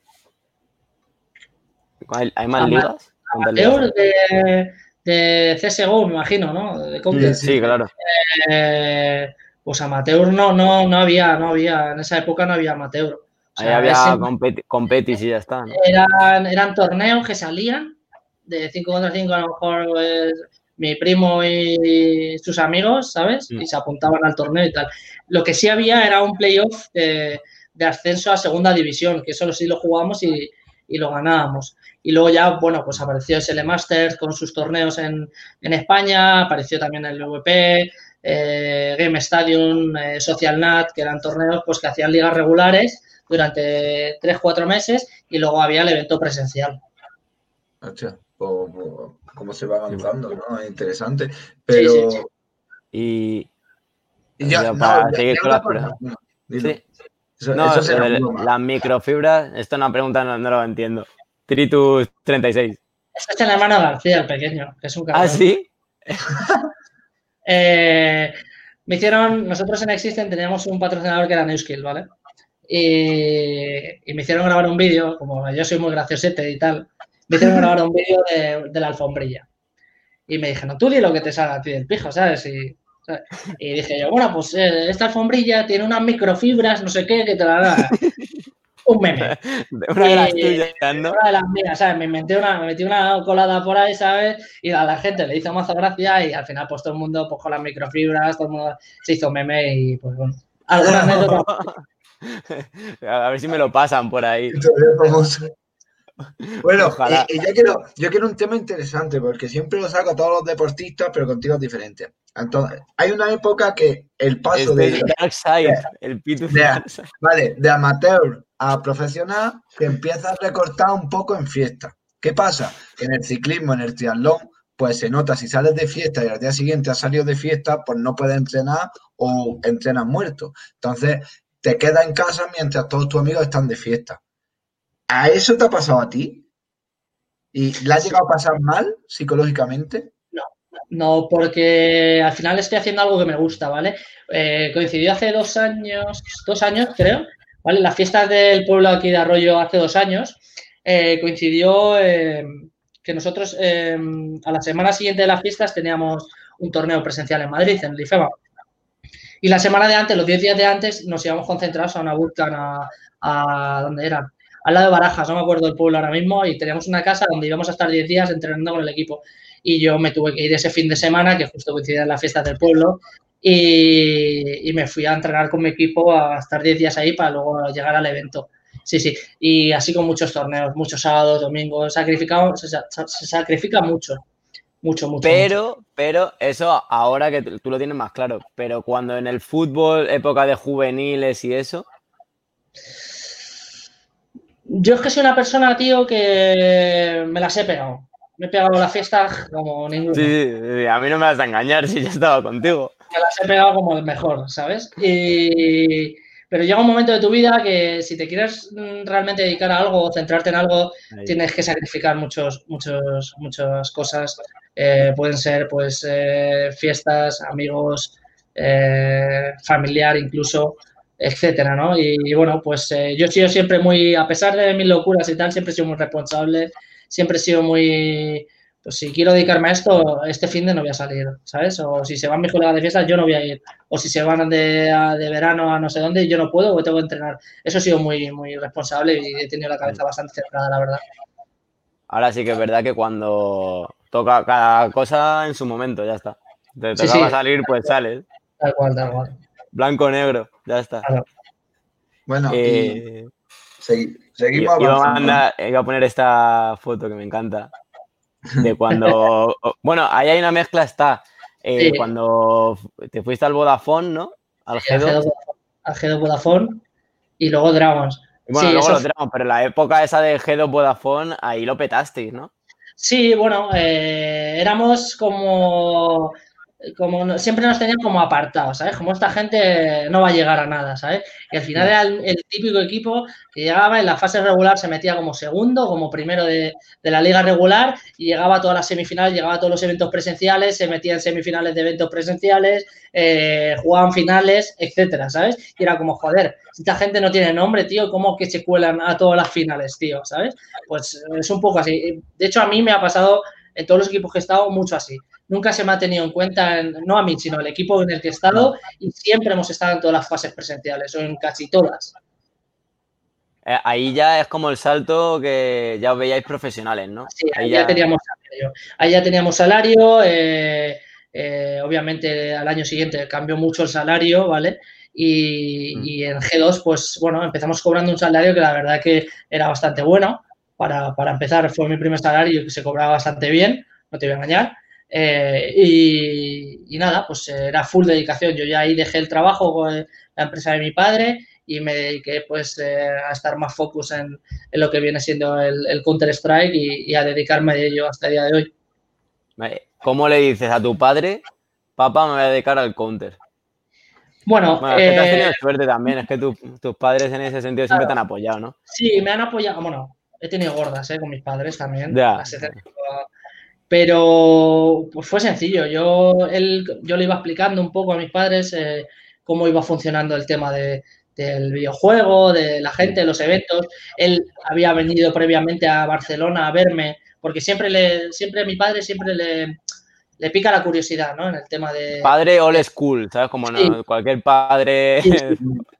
¿Hay, más ligas?
Amateur de, de, CSGO, me imagino, ¿no?
De sí, claro.
Eh, pues amateur no, no, no había, no había, en esa época no había amateur.
Ahí había competis y ya está.
Eran, eran torneos que salían de 5 contra 5, a lo mejor pues, mi primo y sus amigos, ¿sabes? Mm. Y se apuntaban al torneo y tal. Lo que sí había era un playoff de, ascenso a segunda división, que eso sí lo jugábamos y, lo ganábamos. Y luego ya, bueno, pues apareció SL Masters con sus torneos en, España, apareció también el VP, eh, Game Stadium, eh, Social Nat, que eran torneos pues que hacían ligas regulares durante 3-4 meses y luego había el evento presencial.
Hostia, cómo se va avanzando, ¿no? Es interesante. Pero.
Y. ya, para seguir con las las microfibras, esto es una pregunta, no, lo entiendo. Tritus 36.
Este es el hermano García, el pequeño, que es un
cabrón. ¿Ah, sí?
Eh, me hicieron, nosotros en Existen teníamos un patrocinador que era Newskill, ¿vale? Y, me hicieron grabar un vídeo, como yo soy muy graciosete y tal, me hicieron grabar un vídeo de, la alfombrilla. Y me dijeron, tú di lo que te salga a ti del pijo, ¿sabes? Y, dije yo, bueno, pues eh, esta alfombrilla tiene unas microfibras, no sé qué, que te la da un meme.
una de las tuyas, ¿no?
Una de las mías, ¿sabes? Me, metí una, me metí una colada por ahí, ¿sabes? Y a la gente le hizo más gracia y al final, pues todo el mundo, pues con las microfibras, todo el mundo se hizo meme y pues bueno. Algunas anécdotas
A ver si me lo pasan por ahí.
Bueno, y, yo, quiero, yo quiero un tema interesante porque siempre lo saco a todos los deportistas, pero contigo es diferente. Entonces, hay una época que el paso de,
el
Vale, de amateur a profesional que empieza a recortar un poco en fiesta. ¿Qué pasa? En el ciclismo, en el triatlón, pues se nota si sales de fiesta y al día siguiente has salido de fiesta, pues no puedes entrenar o entrenas muerto. Entonces, te quedas en casa mientras todos tus amigos están de fiesta. ¿A eso te ha pasado a ti? ¿Y le ha llegado a pasar mal psicológicamente?
No, no, porque al final estoy haciendo algo que me gusta, ¿vale? Eh, coincidió hace dos años, dos años creo, ¿vale? Las fiestas del pueblo aquí de Arroyo hace dos años, eh, coincidió eh, que nosotros a la semana siguiente de las fiestas teníamos un torneo presencial en Madrid, en el IFEMA. Y la semana de antes, los 10 días de antes, nos íbamos concentrados a una Vulcan, a, a ¿dónde era? Al lado de Barajas, no me acuerdo del pueblo ahora mismo, y teníamos una casa donde íbamos a estar 10 días entrenando con el equipo. Y yo me tuve que ir ese fin de semana, que justo coincidía en las fiestas del pueblo, y, me fui a entrenar con mi equipo a estar 10 días ahí para luego llegar al evento. Sí, sí. Y así con muchos torneos, muchos sábados, domingos, sacrificado, se, se sacrifica mucho mucho, mucho.
Pero, pero eso ahora que tú lo tienes más claro. Pero cuando en el fútbol, época de juveniles y eso.
Yo es que soy una persona, tío, que me las he pegado. Me he pegado la fiesta como ninguna.
Sí, a mí no me vas a engañar si ya estaba contigo.
Me las he pegado como el mejor, ¿sabes? Y pero llega un momento de tu vida que si te quieres mm, realmente dedicar a algo o centrarte en algo, tienes que sacrificar muchos, muchos, muchas cosas. Eh, pueden ser pues eh, fiestas, amigos, eh, familiar incluso, etcétera, ¿no? Y, bueno, pues yo he sido siempre muy, a pesar de mis locuras y tal, siempre he sido muy responsable, siempre he sido muy pues si quiero dedicarme a esto, este fin de no voy a salir, ¿sabes? O si se van mis colegas de fiesta, yo no voy a ir. O si se van de, verano a no sé dónde, yo no puedo o tengo que entrenar. Eso ha sido muy, muy responsable y he tenido la cabeza bastante centrada, la verdad.
Ahora sí que es verdad que cuando toca cada cosa en su momento, ya está. Te toca salir, pues sales.
Tal cual, tal cual.
Blanco negro, ya está.
Bueno, eh, seguimos
iba a poner esta foto que me encanta de cuando, bueno, ahí hay una mezcla, está, eh, cuando te fuiste al Vodafone, ¿no?
Al G2. Al G2 Vodafone y luego Dragons.
bueno, luego los Dragons, pero la época esa de G2 Vodafone, ahí lo petasteis, ¿no?
Sí, bueno, eh, éramos como como siempre nos tenían como apartados, ¿sabes? Como esta gente no va a llegar a nada, ¿sabes? Y al final era el, típico equipo que llegaba en la fase regular, se metía como segundo, como primero de, la liga regular y llegaba a todas las semifinales, llegaba a todos los eventos presenciales, se metía en semifinales de eventos presenciales, eh, jugaban finales, etcétera, ¿sabes? Y era como, joder, esta gente no tiene nombre, tío, ¿cómo que se cuelan a todas las finales, tío? ¿Sabes? Pues es un poco así. De hecho, a mí me ha pasado en todos los equipos que he estado mucho así nunca se me ha tenido en cuenta, no a mí, sino al equipo en el que he estado y siempre hemos estado en todas las fases presenciales o en casi todas.
Eh, ahí ya es como el salto que ya os veíais profesionales, ¿no?
Sí, ahí, ya... teníamos salario. Ahí ya teníamos salario. Eh, eh, obviamente al año siguiente cambió mucho el salario, ¿vale? Y, mm. y, en G2, pues bueno, empezamos cobrando un salario que la verdad que era bastante bueno. Para, para empezar, fue mi primer salario que se cobraba bastante bien, no te voy a engañar. Eh, y, nada, pues era full dedicación. Yo ya ahí dejé el trabajo con la empresa de mi padre y me dediqué pues eh, a estar más focus en, lo que viene siendo el, Counter-Strike y, a dedicarme a ello hasta el día de hoy.
¿Cómo le dices a tu padre, papá, me voy a dedicar al Counter?
Bueno,
bueno es que has tenido eh, suerte también, es que tus padres en ese sentido siempre te han apoyado, ¿no?
Sí, me han apoyado, bueno, he tenido gordas con mis padres también. Ya. Pero pues fue sencillo. Yo, él, yo le iba explicando un poco a mis padres eh, cómo iba funcionando el tema de, del videojuego, de la gente, de los eventos. Él había venido previamente a Barcelona a verme, porque siempre le, siempre mi padre siempre le, le pica la curiosidad, ¿no? En el tema de.
Padre old school, ¿sabes? Como cualquier padre.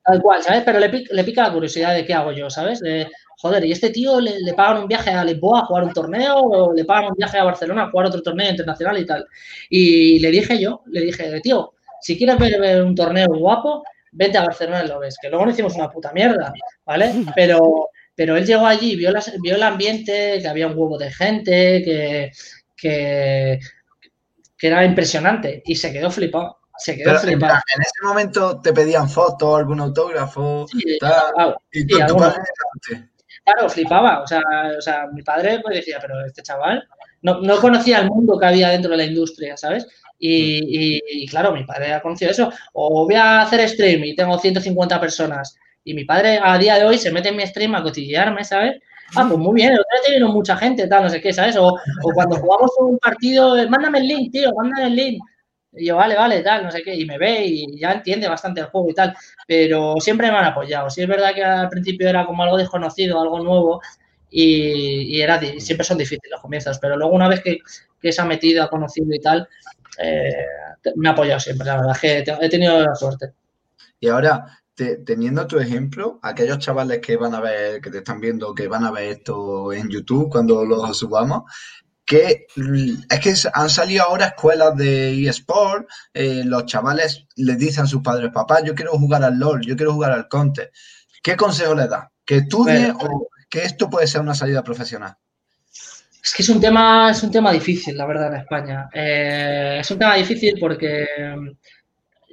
tal cual, ¿sabes? Pero le pica, le pica, la curiosidad de qué hago yo, ¿sabes? De, joder, ¿y este tío le, pagan un viaje a Lisboa a jugar un torneo o le pagan un viaje a Barcelona a jugar otro torneo internacional y tal? Y le dije yo, le dije, tío, si quieres ver, un torneo guapo, vente a Barcelona y lo ves. Que luego no hicimos una puta mierda, ¿vale? Pero, pero él llegó allí, vio, vio el ambiente, que había un huevo de gente, que, que, era impresionante y se quedó flipado. Se quedó flipado.
En, ese momento te pedían fotos, algún autógrafo, sí, y tú,
Claro, flipaba. O sea, o sea, mi padre pues decía, pero este chaval no, no conocía el mundo que había dentro de la industria, ¿sabes? Y, y, claro, mi padre ha conocido eso. O voy a hacer stream y tengo 150 personas. Y mi padre a día de hoy se mete en mi stream a cotillearme, ¿sabes? Ah, pues muy bien, otra vez vino mucha gente, tal, no sé qué, ¿sabes? O, o cuando jugamos un partido, mándame el link, tío, mándame el link. Y yo, vale, vale, tal, no sé qué, y me ve y ya entiende bastante el juego y tal, pero siempre me han apoyado. Sí es verdad que al principio era como algo desconocido, algo nuevo, y, era, siempre son difíciles los comienzos, pero luego una vez que, que se ha metido, ha conocido y tal, eh, me ha apoyado siempre, la verdad, que he tenido la suerte.
Y ahora, teniendo tu ejemplo, aquellos chavales que van a ver, que te están viendo, que van a ver esto en YouTube cuando lo subamos, que es que han salido ahora escuelas de eSport, eh, los chavales les dicen a sus padres, papá, yo quiero jugar al LOL, yo quiero jugar al Conte. ¿Qué consejo les da? ¿Que estudie o que esto puede ser una salida profesional?
Es que es un tema, es un tema difícil, la verdad, en España. Eh, es un tema difícil porque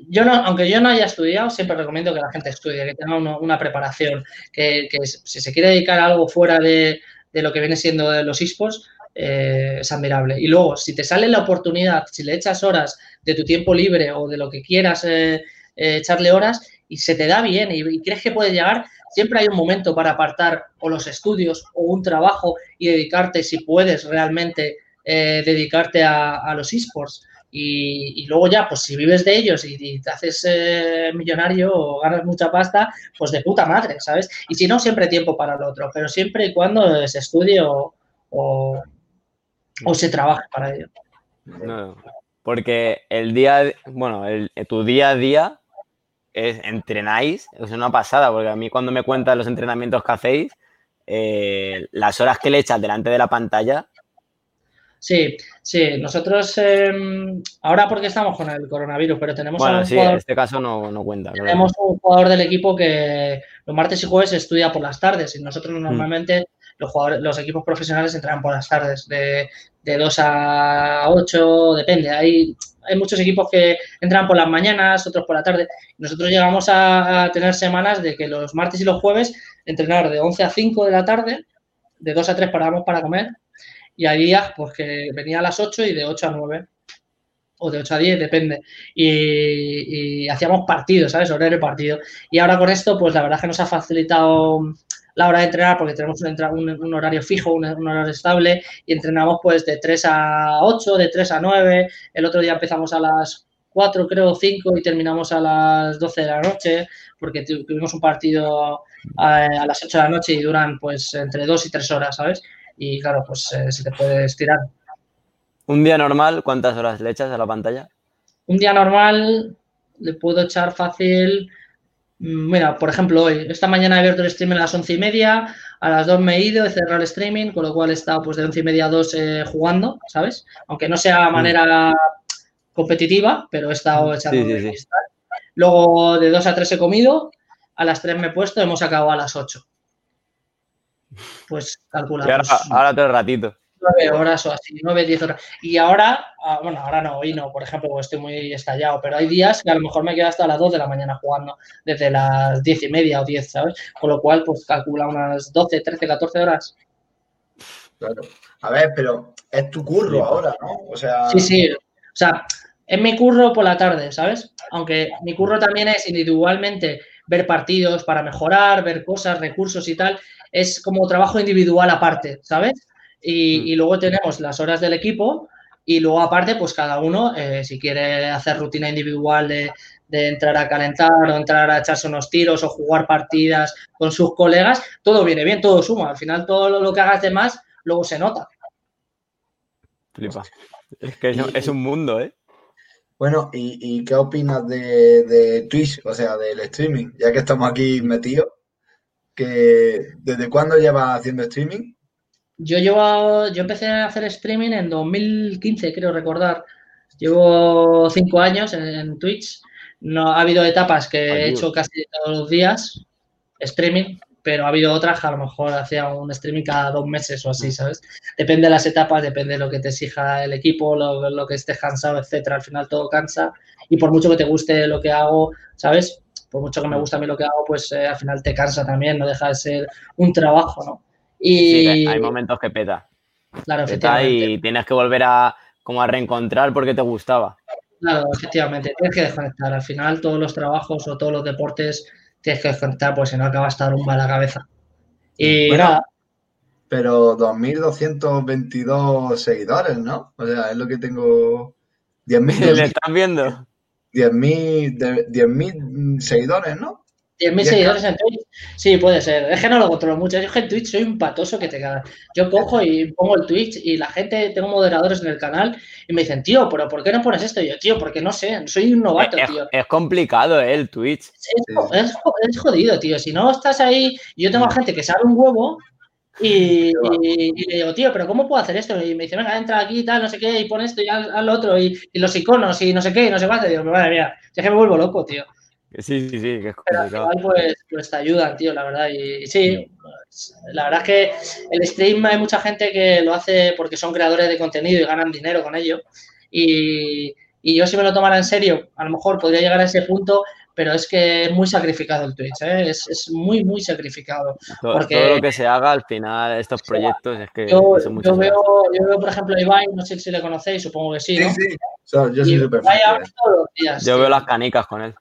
yo no, aunque yo no haya estudiado, siempre recomiendo que la gente estudie, que tenga una preparación, que, si se quiere dedicar a algo fuera de, de lo que viene siendo de los esports, eh, es admirable. Y luego, si te sale la oportunidad, si le echas horas de tu tiempo libre o de lo que quieras eh, eh, echarle horas y se te da bien y, crees que puedes llegar, siempre hay un momento para apartar o los estudios o un trabajo y dedicarte, si puedes realmente dedicarte a, los esports. Y, luego ya, pues si vives de ellos y, te haces millonario o ganas mucha pasta, pues de puta madre, ¿sabes? Y si no, siempre tiempo para lo otro, pero siempre y cuando se estudie o se trabaja para ello.
No, porque el día, bueno, el, tu día a día es entrenáis, es una pasada, porque a mí cuando me cuentan los entrenamientos que hacéis, eh, las horas que le echas delante de la pantalla.
Sí, sí, nosotros em, ahora porque estamos con el coronavirus, pero tenemos
bueno, sí, en este caso no, cuenta.
Tenemos un jugador del equipo que los martes y jueves estudia por las tardes y nosotros mm. Los, jugadores, los equipos profesionales entran por las tardes, de, de 2 a 8, depende. Hay, hay muchos equipos que entran por las mañanas, otros por la tarde. Nosotros llegamos a, tener semanas de que los martes y los jueves entrenar de 11 a 5 de la tarde, de 2 a 3 parábamos para comer, y hay días pues que venía a las 8 y de 8 a 9. o de 8 a 10, depende. Y, hacíamos partidos, ¿sabes? Horario partido. Y ahora con esto, pues la verdad es que nos ha facilitado la hora de entrenar porque tenemos un, un, horario fijo, un, horario estable y entrenamos pues de 3 a 8, de 3 a 9. El otro día empezamos a las 4, creo, 5 y terminamos a las 12 de la noche porque tuvimos un partido a, a, las 8 de la noche y duran pues entre 2 y 3 horas, ¿sabes? Y claro, pues eh, se te puede estirar.
Un día normal, ¿cuántas horas le echas a la pantalla?
Un día normal le puedo echar fácil. Mm, mira, por ejemplo, hoy, esta mañana he abierto el streaming a las once y media, a las dos me he ido, he cerrado el streaming, con lo cual he estado pues de once y media a dos eh, jugando, ¿sabes? Aunque no sea de mm. manera competitiva, pero he estado mm, echando sí, Luego de dos a tres he comido, a las tres me he puesto, hemos acabado a las ocho. Pues calculamos.
ahora, ahora todo el ratito.
9 horas o así, 9, 10 horas. Y ahora, ah, bueno, ahora no, hoy no, por ejemplo, estoy muy estallado, pero hay días que a lo mejor me quedo hasta las 2 de la mañana jugando, desde las 10 y media o 10, ¿sabes? Con lo cual, pues calcula unas 12, 13, 14 horas.
Claro. A ver, pero es tu curro ahora, ¿no? O sea.
Sí, sí. O sea, es mi curro por la tarde, ¿sabes? Aunque mi curro también es individualmente ver partidos para mejorar, ver cosas, recursos y tal. Es como trabajo individual aparte, ¿sabes? Mm. Y, luego tenemos las horas del equipo y luego aparte, pues cada uno, eh, si quiere hacer rutina individual de, entrar a calentar o entrar a echarse unos tiros o jugar partidas con sus colegas, todo viene bien, todo suma. Al final todo lo que hagas de más, luego se nota.
Flipa. Es que es, un mundo, ¿eh?
Bueno, ¿y, qué opinas de, de, Twitch, o sea, del streaming? Ya que estamos aquí metidos, que ¿desde cuándo llevas haciendo streaming?
Yo llevo, yo empecé a hacer streaming en 2015, creo recordar. Llevo cinco años en, Twitch. No ha habido etapas que he hecho casi todos los días streaming, pero ha habido otras que a lo mejor hacía un streaming cada dos meses o así, mm. ¿sabes? Depende de las etapas, depende de lo que te exija el equipo, lo, lo que estés cansado, etcétera. Al final todo cansa y por mucho que te guste lo que hago, ¿sabes? Por mucho que me mm. guste a mí lo que hago, pues eh, al final te cansa también, no deja de ser un trabajo, ¿no? Y...
hay momentos que peta. Claro, efectivamente. Y tienes que volver a como a reencontrar porque te gustaba.
Claro, efectivamente, tienes que desconectar. Al final, todos los trabajos o todos los deportes tienes que desconectar, pues si no acabas de dar un a la cabeza. Y nada.
Pero 2.222 seguidores, ¿no? O sea, es lo que tengo.
10.000. ¿Le estás viendo?
10.000 10, seguidores, ¿no?
10.000 seguidores en Twitch. Sí, puede ser. Es que no lo controlo mucho. Yo que en Twitch soy un patoso que te cagas. Yo cojo y pongo el Twitch y la gente, tengo moderadores en el canal y me dicen, tío, pero ¿por qué no pones esto? Y yo, tío, porque no sé, soy un novato, tío.
Es complicado, ¿eh? El Twitch.
Es, jodido, tío. Si no estás ahí, yo tengo gente que sabe un huevo y, le digo, tío, pero ¿cómo puedo hacer esto? Y me dice, venga, entra aquí y tal, no sé qué, y pon esto y al, otro, y, los iconos y no sé qué, y no sé cuánto. Y digo, madre mía, es que me vuelvo loco, tío.
Sí, sí, sí, que es
Pero al final, pues, pues, te ayudan, tío, la verdad. Y, sí, pues, la verdad es que el stream hay mucha gente que lo hace porque son creadores de contenido y ganan dinero con ello. Y, yo si me lo tomara en serio, a lo mejor podría llegar a ese punto, pero es que es muy sacrificado el Twitch, ¿eh? es, muy, muy sacrificado.
Todo, porque, lo que se haga al final, estos proyectos, es que...
Yo, yo veo, yo veo, por ejemplo, a Ibai, no sé si le conocéis, supongo que sí, ¿no? Sí, sí,
yo soy súper
Yo veo las canicas con él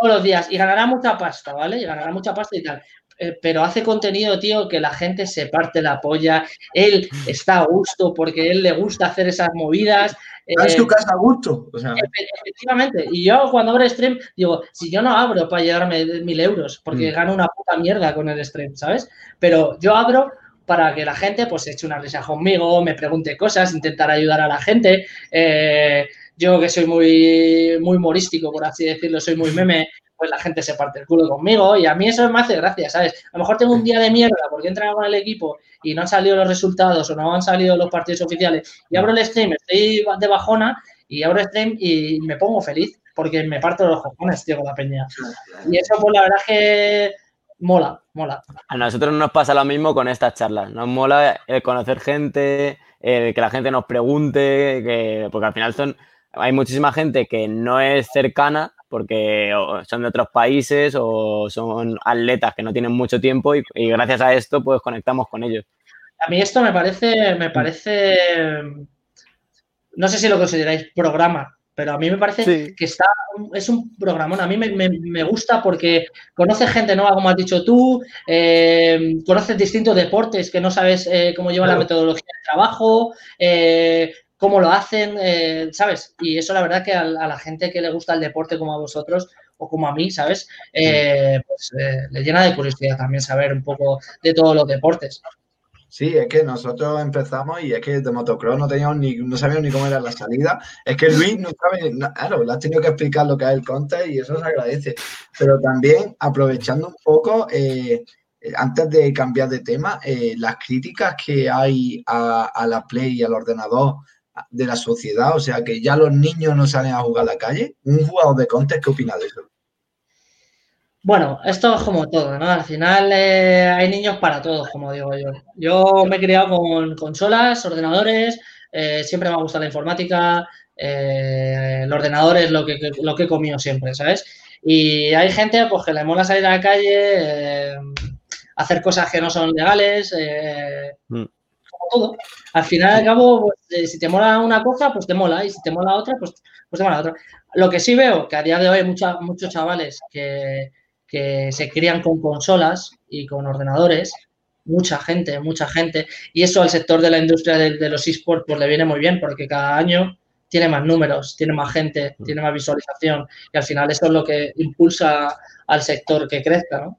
todos los días y ganará mucha pasta, ¿vale? Y ganará mucha pasta y tal. Eh, pero hace contenido, tío, que la gente se parte la polla. Él está a gusto porque él le gusta hacer esas movidas.
Es tu casa a gusto.
Efectivamente. Y yo cuando abro stream, digo, si yo no abro para llevarme mil euros, porque mm. gano una puta mierda con el stream, ¿sabes? Pero yo abro para que la gente pues eche una risa conmigo, me pregunte cosas, intentar ayudar a la gente. Eh, yo que soy muy, muy humorístico, por así decirlo, soy muy meme, pues la gente se parte el culo conmigo y a mí eso me hace gracia, ¿sabes? A lo mejor tengo un día de mierda porque he entrenado con el equipo y no han salido los resultados o no han salido los partidos oficiales y abro el stream, estoy de bajona y abro el stream y me pongo feliz porque me parto los cojones, tío, con la peña. Y eso, pues la verdad es que mola, mola.
A nosotros nos pasa lo mismo con estas charlas. Nos mola el conocer gente, el que la gente nos pregunte, que, porque al final son hay muchísima gente que no es cercana porque son de otros países o son atletas que no tienen mucho tiempo y, gracias a esto pues conectamos con ellos.
A mí esto me parece, me parece, no sé si lo consideráis programa, pero a mí me parece que está, es un programón. A mí me, gusta porque conoces gente nueva, como has dicho tú, eh, conoces distintos deportes que no sabes eh, cómo lleva la metodología de trabajo, eh, cómo lo hacen, ¿sabes? Y eso la verdad que a, la gente que le gusta el deporte como a vosotros o como a mí, ¿sabes? pues le llena de curiosidad también saber un poco de todos los deportes.
Sí, es que nosotros empezamos y es que de motocross no teníamos ni, no sabíamos ni cómo era la salida. Es que Luis no sabe, claro, le has tenido que explicar lo que es el conte y eso se agradece. Pero también aprovechando un poco, eh, eh, antes de cambiar de tema, eh, las críticas que hay a, la Play y al ordenador de la sociedad, o sea, que ya los niños no salen a jugar a la calle. Un jugador de Conte, ¿qué opina de eso?
Bueno, esto es como todo, ¿no? Al final eh, hay niños para todos, como digo yo. Yo me he criado con consolas, ordenadores, eh, siempre me ha gustado la informática, eh, el ordenador es lo que, lo que he comido siempre, ¿sabes? Y hay gente pues, que le mola salir a la calle, hacer cosas que no son legales, mm. Todo. Al final al cabo, pues, si te mola una cosa, pues te mola, y si te mola otra, pues, pues te mola otra. Lo que sí veo, que a día de hoy hay muchos chavales que se crían con consolas y con ordenadores, mucha gente, mucha gente, y eso al sector de la industria de, los esports pues le viene muy bien porque cada año tiene más números, tiene más gente, tiene más visualización y al final eso es lo que impulsa al sector que crezca, ¿no?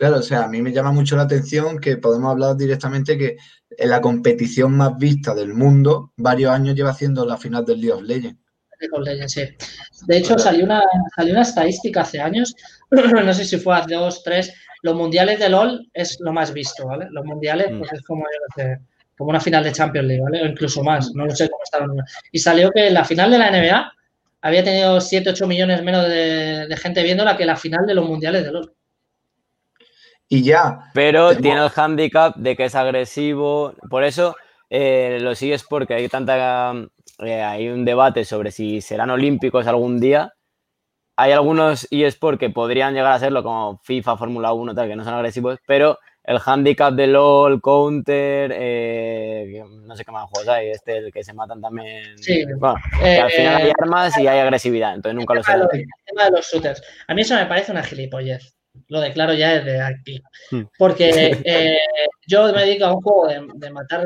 Claro, o sea, a mí me llama mucho la atención que podemos hablar directamente que en la competición más vista del mundo, varios años lleva haciendo la final del League of Legends.
De hecho, salió una, salió una estadística hace años, no sé si fue hace dos, tres, los mundiales de LOL es lo más visto, ¿vale? Los mundiales, mm. pues es como, como una final de Champions League, ¿vale? O incluso más, no lo sé cómo estaban. Y salió que la final de la NBA había tenido 7, 8 millones menos de, gente viéndola que la final de los mundiales de LOL.
Y ya.
Pero tiene el handicap de que es agresivo. Por eso eh, lo sigues porque hay tanta eh, hay un debate sobre si serán olímpicos algún día. Hay algunos eSports que podrían llegar a serlo, como FIFA, Fórmula 1, tal, que no son agresivos, pero el handicap de LOL, Counter, eh, no sé qué más juegos hay, este, el que se matan también. Sí. Bueno, que al final hay eh, armas y hay agresividad, entonces nunca lo sé. El
tema de los shooters. A mí eso me parece una gilipollez. Lo declaro ya desde aquí. Hmm. Porque yo me dedico a un juego de, de matar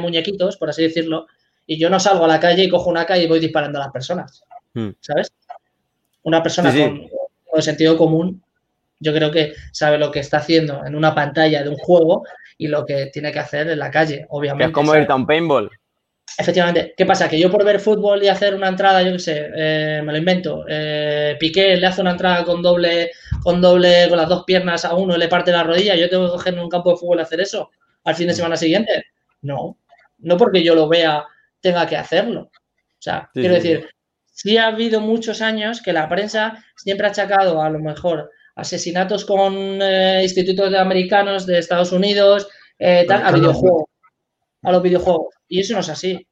muñequitos, por así decirlo, y yo no salgo a la calle y cojo una calle y voy disparando a las personas. Hmm. ¿Sabes? Una persona Con, sentido común, yo creo que sabe lo que está haciendo en una pantalla de un juego y lo que tiene que hacer en la calle, obviamente.
es como irte a un paintball.
Efectivamente. ¿Qué pasa? Que yo por ver fútbol y hacer una entrada, yo qué sé, eh, me lo invento. Eh, Piqué le hace una entrada con doble, con doble, con las dos piernas a uno y le parte la rodilla. Yo tengo que coger en un campo de fútbol y hacer eso al fin de hmm. semana siguiente. No. No porque yo lo vea tenga que hacerlo. O sea, quiero decir, sí ha habido muchos años que la prensa siempre ha achacado a lo mejor asesinatos con eh, institutos americanos de Estados Unidos, eh, tal, a videojuegos, a los videojuegos. Y eso no es así.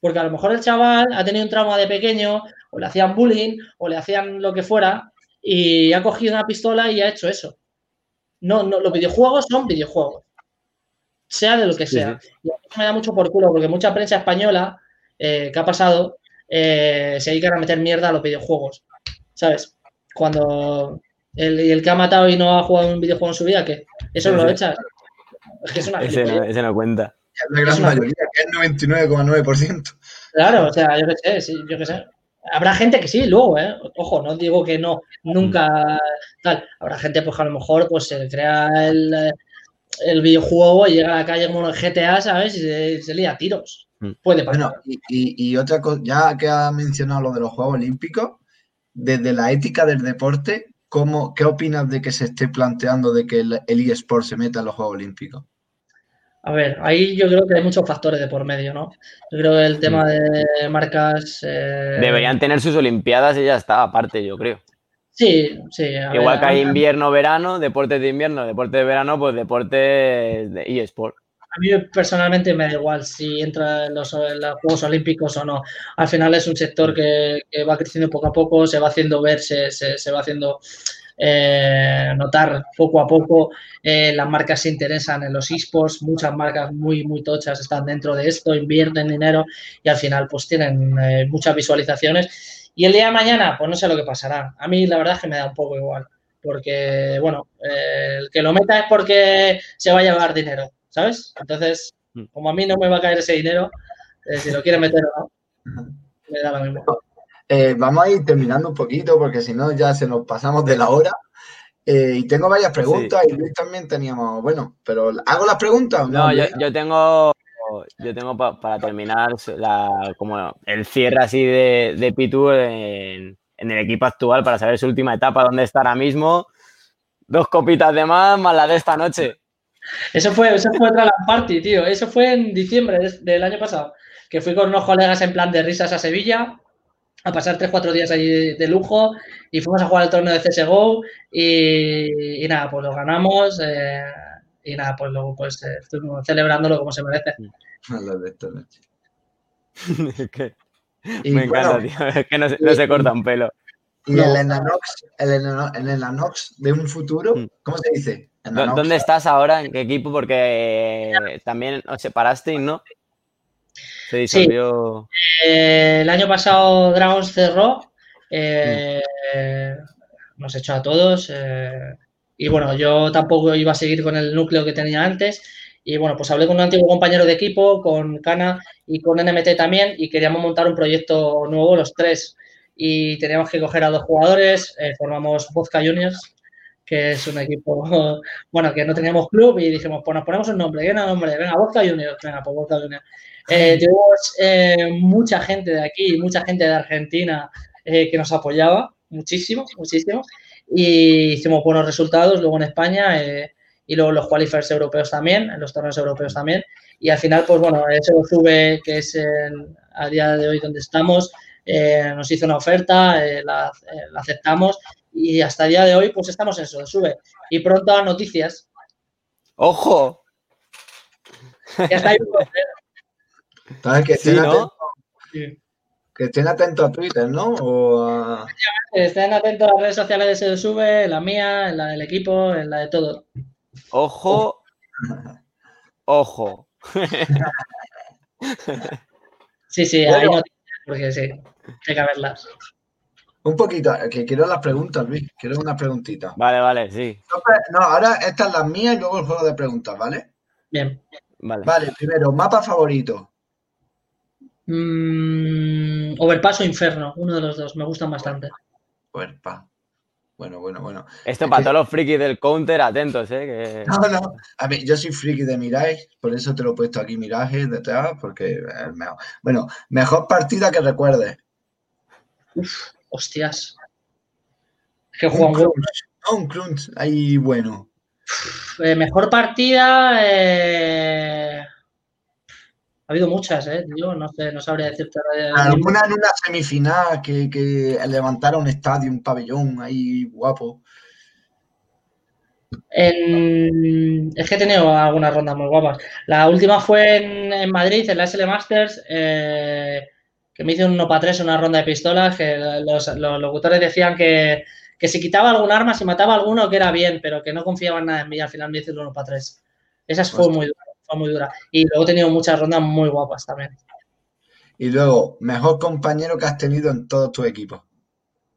Porque a lo mejor el chaval ha tenido un trauma de pequeño, o le hacían bullying, o le hacían lo que fuera, y ha cogido una pistola y ha hecho eso. No, no, los videojuegos son videojuegos sea de lo que sea. Y a mí me da mucho por culo porque mucha prensa española eh, que ha pasado eh, se dedica a meter mierda a los videojuegos, ¿sabes? Cuando el, el, que ha matado y no ha jugado un videojuego en su vida, ¿qué? ¿Eso no lo echas?
Es que es una ese, no, ese no cuenta.
La gran mayoría, que es 99,9%.
Claro, o sea, yo qué sé, yo qué sé. Habrá gente que sí, luego, ¿eh? Ojo, no digo que no, nunca tal. Habrá gente, pues, que a lo mejor, pues, se crea el, el videojuego y llega a la calle como el GTA, ¿sabes? Y se, lía tiros. Mm. Puede pasar.
Bueno, y, otra cosa, ya que ha mencionado lo de los Juegos Olímpicos, desde la ética del deporte, ¿cómo, ¿qué opinas de que se esté planteando de que el, eSport se meta en los Juegos Olímpicos?
A ver, ahí yo creo que hay muchos factores de por medio, ¿no? Yo creo que el tema mm. de marcas... Eh,
Deberían tener sus Olimpiadas y ya está, aparte, yo creo.
Sí, sí.
Igual que hay invierno, verano, deportes de invierno, deportes de verano, pues deportes de eSport.
A mí personalmente me da igual si entra en los, Juegos Olímpicos o no. Al final es un sector que, va creciendo poco a poco, se va haciendo ver, se, se, va haciendo eh, notar poco a poco. Eh, las marcas se interesan en los esports, muchas marcas muy, muy tochas están dentro de esto, invierten dinero y al final pues tienen eh, muchas visualizaciones Y el día de mañana, pues no sé lo que pasará. A mí la verdad es que me da un poco igual. Porque, bueno, el que lo meta es porque se va a llevar dinero, ¿sabes? Entonces, mm. como a mí no me va a caer ese dinero, si lo quiere meter o no, me da lo mismo.
Eh, vamos a ir terminando un poquito porque si no ya se nos pasamos de la hora. y tengo varias preguntas y Luis también teníamos, bueno, pero ¿hago las preguntas?
no, yo, yo, tengo yo tengo para terminar la, como el cierre así de, de Pitu en, el equipo actual para saber su última etapa, dónde está ahora mismo. Dos copitas de más, más la de esta noche.
Eso fue, eso fue otra party, tío. Eso fue en diciembre del año pasado. Que fui con unos colegas en plan de risas a Sevilla a pasar 3-4 días allí de lujo y fuimos a jugar el torneo de CSGO y, y nada, pues lo ganamos. Eh, y nada, pues luego pues eh, estuvimos celebrándolo como se merece.
Me encanta, tío. Es que no, se corta un pelo.
¿Y el Enanox, el, Enanox de un futuro? Mm. ¿Cómo se dice?
¿Dónde estás ahora? ¿En qué equipo? Porque también os separasteis, ¿no?
Se disolvió. Eh, el año pasado Dragons cerró. Eh, mm. Nos echó a todos. Y bueno, yo tampoco iba a seguir con el núcleo que tenía antes. Y bueno, pues hablé con un antiguo compañero de equipo, con Cana y con NMT también, y queríamos montar un proyecto nuevo los tres. Y teníamos que coger a dos jugadores, eh, formamos Vodka Juniors, que es un equipo, bueno, que no teníamos club, y dijimos, pues nos ponemos un nombre, ¿qué nombre? Venga, Vodka Juniors, venga, pues Vodka Juniors. Eh, tuvimos eh, mucha gente de aquí, mucha gente de Argentina que nos apoyaba, muchísimo, muchísimo y hicimos buenos resultados luego en España eh, y luego los qualifiers europeos también, en los torneos europeos también. Y al final, pues bueno, ese sube, que es el, a día de hoy donde estamos, eh, nos hizo una oferta, eh, la, aceptamos y hasta el día de hoy, pues estamos en eso, sube. Y pronto a noticias.
¡Ojo!
Ya está ahí.
Que sí, ¿no? Sí. Que estén atentos a Twitter, ¿no? O
Estén atentos a las redes sociales de SUBE, la mía, en la del equipo, en la de todo.
Ojo. Ojo.
sí, sí, hay noticias, porque sí, hay que verlas.
Un poquito, que quiero las preguntas, Luis. Quiero una preguntita.
Vale, vale, sí.
No, ahora estas las mías y luego el juego de preguntas, ¿vale?
Bien.
Vale. Vale, primero, mapa favorito.
Mm, Overpass o Inferno, uno de los dos, me gustan bastante.
Overpass. Bueno, bueno, bueno.
Esto para todos los frikis del counter, atentos, ¿eh?
No, no. A mí, yo soy friki de Mirage, por eso te lo he puesto aquí Mirage detrás, porque es mejor. Bueno, mejor partida que recuerdes.
Uf, hostias.
Que un crunch. un crunch, ahí bueno.
Eh, mejor partida. Eh... Ha habido muchas, ¿eh? Yo no sé, no sabría decirte.
Alguna en una semifinal que, que levantara un estadio, un pabellón ahí guapo.
Es que he tenido algunas rondas muy guapas. La última fue en, Madrid, en la SL Masters, eh, que me hice un 1 para 3, una ronda de pistolas, que los, locutores decían que, si quitaba algún arma, si mataba alguno, que era bien, pero que no confiaban nada en mí. Al final me hice el 1 para 3. Esa fue muy dura fue muy dura. Y luego he tenido muchas rondas muy guapas también.
Y luego, mejor compañero que has tenido en todos tus equipos.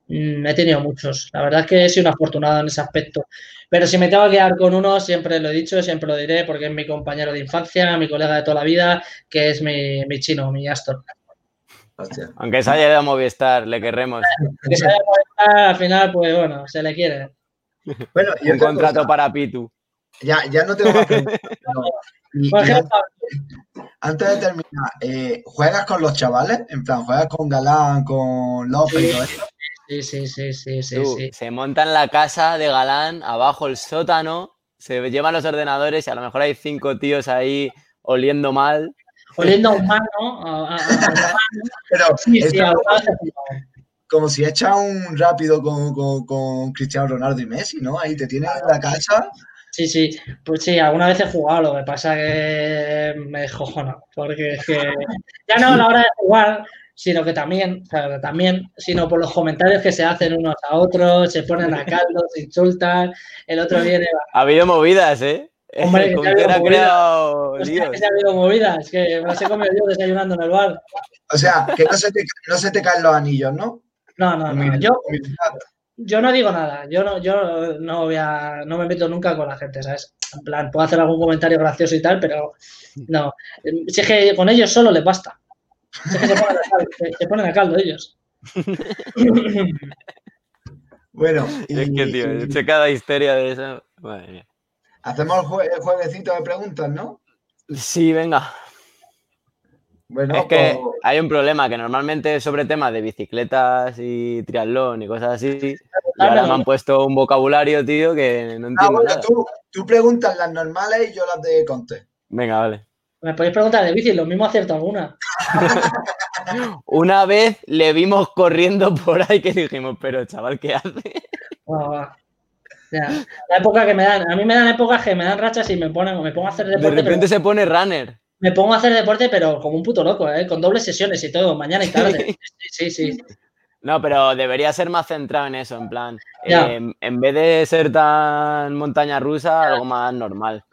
Mm, he tenido muchos. La verdad es que he sido un afortunado en ese aspecto. Pero si me tengo que quedar con uno, siempre lo he dicho, siempre lo diré, porque es mi compañero de infancia, mi colega de toda la vida, que es mi, chino, mi Astor.
Aunque se haya ido a Movistar, le querremos.
Aunque se haya ido a Movistar, al final, pues bueno, se le quiere.
Bueno, y un contrato para Pitu.
Ya, ya no tengo más preguntas. antes de terminar, eh, ¿juegas con los chavales? En plan, ¿juegas con Galán, con López y todo eso?
Sí, sí, sí, sí, sí,
Se monta en la casa de Galán, abajo el sótano, se llevan los ordenadores y a lo mejor hay cinco tíos ahí oliendo mal.
Oliendo mal, ¿no?
Pero sí, sí, como si echa un rápido con, con, con, Cristiano Ronaldo y Messi, ¿no? Ahí te tienes en la casa
Sí, sí, pues sí, alguna vez he jugado, lo que pasa que me jojona, porque es que ya no a la hora de jugar, sino que también, o sea, también, sino por los comentarios que se hacen unos a otros, se ponen a caldo, se insultan, el otro viene...
Ha habido movidas, ¿eh?
Hombre, que ha habido creado líos. Que ha habido movidas, que me las he comido yo desayunando en el bar.
O sea, que no se te, no se te caen los anillos, ¿no?
No, no, no. Yo, yo no digo nada. Yo no, yo no voy a, no me meto nunca con la gente, ¿sabes? En plan, puedo hacer algún comentario gracioso y tal, pero no. Si es que con ellos solo les basta. Si es que se ponen a caldo, ellos.
bueno,
y, es que, tío, y... cada histeria de eso.
Hacemos el, jueguecito de preguntas, ¿no?
Sí, venga. Bueno, es que pues- hay un problema que normalmente es sobre temas de bicicletas y triatlón y cosas así. Y ahora me han puesto un vocabulario, tío, que no ah, entiendo. Ah, bueno, nada.
Tú, tú, preguntas las normales y yo las de Conte.
Venga, vale.
Me podéis preguntar de bici, lo mismo acierto alguna.
Una vez le vimos corriendo por ahí que dijimos, pero chaval, ¿qué hace?
La época que me dan, a mí me dan épocas que me dan rachas y me ponen, me pongo a hacer
deporte. De repente se pone runner.
Me pongo a hacer deporte, pero como un puto loco, ¿eh? con dobles sesiones y todo, mañana y tarde. Sí, sí, sí.
No, pero debería ser más centrado en eso, en plan, eh, en vez de ser tan montaña rusa, algo más normal.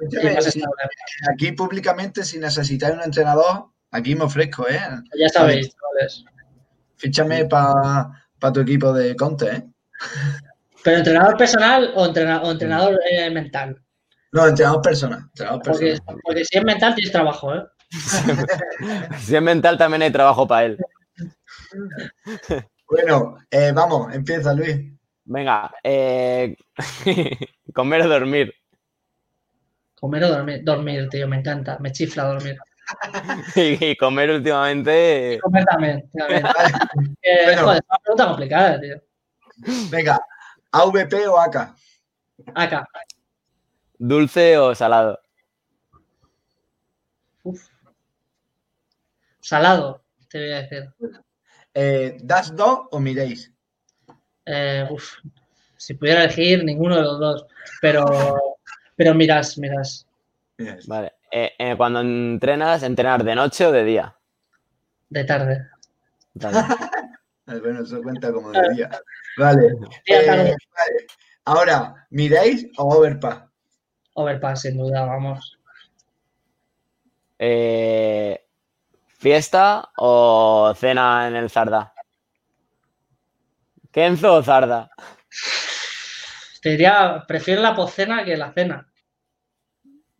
aquí públicamente, si necesitáis un entrenador, aquí me ofrezco, ¿eh?
Ya sabéis, chavales.
Fíchame para tu equipo de Conte, ¿eh?
¿Pero entrenador personal o, entrenador eh, mental?
No, entrenador personal. Entrenador
porque, porque, si es mental tienes trabajo, ¿eh?
si es mental también hay trabajo para él.
Bueno, eh, vamos, empieza Luis.
Venga, eh, comer o dormir.
Comer o dormir, dormir, tío, me encanta, me chifla dormir.
y, comer últimamente.
comer también. eh, joder, es una pregunta complicada, tío.
Venga, ¿AVP o AK?
AK.
¿Dulce o salado?
Uf. Salado, te voy a decir.
Eh, ¿Das 2 o miréis?
Eh, uf. Si pudiera elegir, ninguno de los dos. Pero, pero miras, miras.
Vale. Eh, eh, cuando entrenas, ¿entrenar de noche o de día?
De tarde.
bueno, eso cuenta como de día. Vale. Eh, vale. Ahora, ¿miráis o Overpass?
Overpass, sin duda, vamos.
Eh, ¿Fiesta o cena en el Zarda? ¿Kenzo o Zarda?
Te diría, prefiero la pocena que la cena.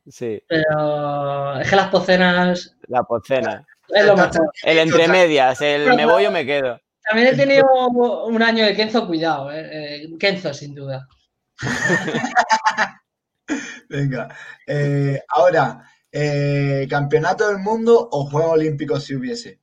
Sí.
Pero es que las pocenas.
La pocena. Es lo mejor. El entre medias, el me voy o me quedo.
También he tenido un año de Kenzo, cuidado, eh. eh Kenzo, sin duda.
Venga. Eh, ahora, eh, ¿campeonato del mundo o Juegos Olímpicos si hubiese?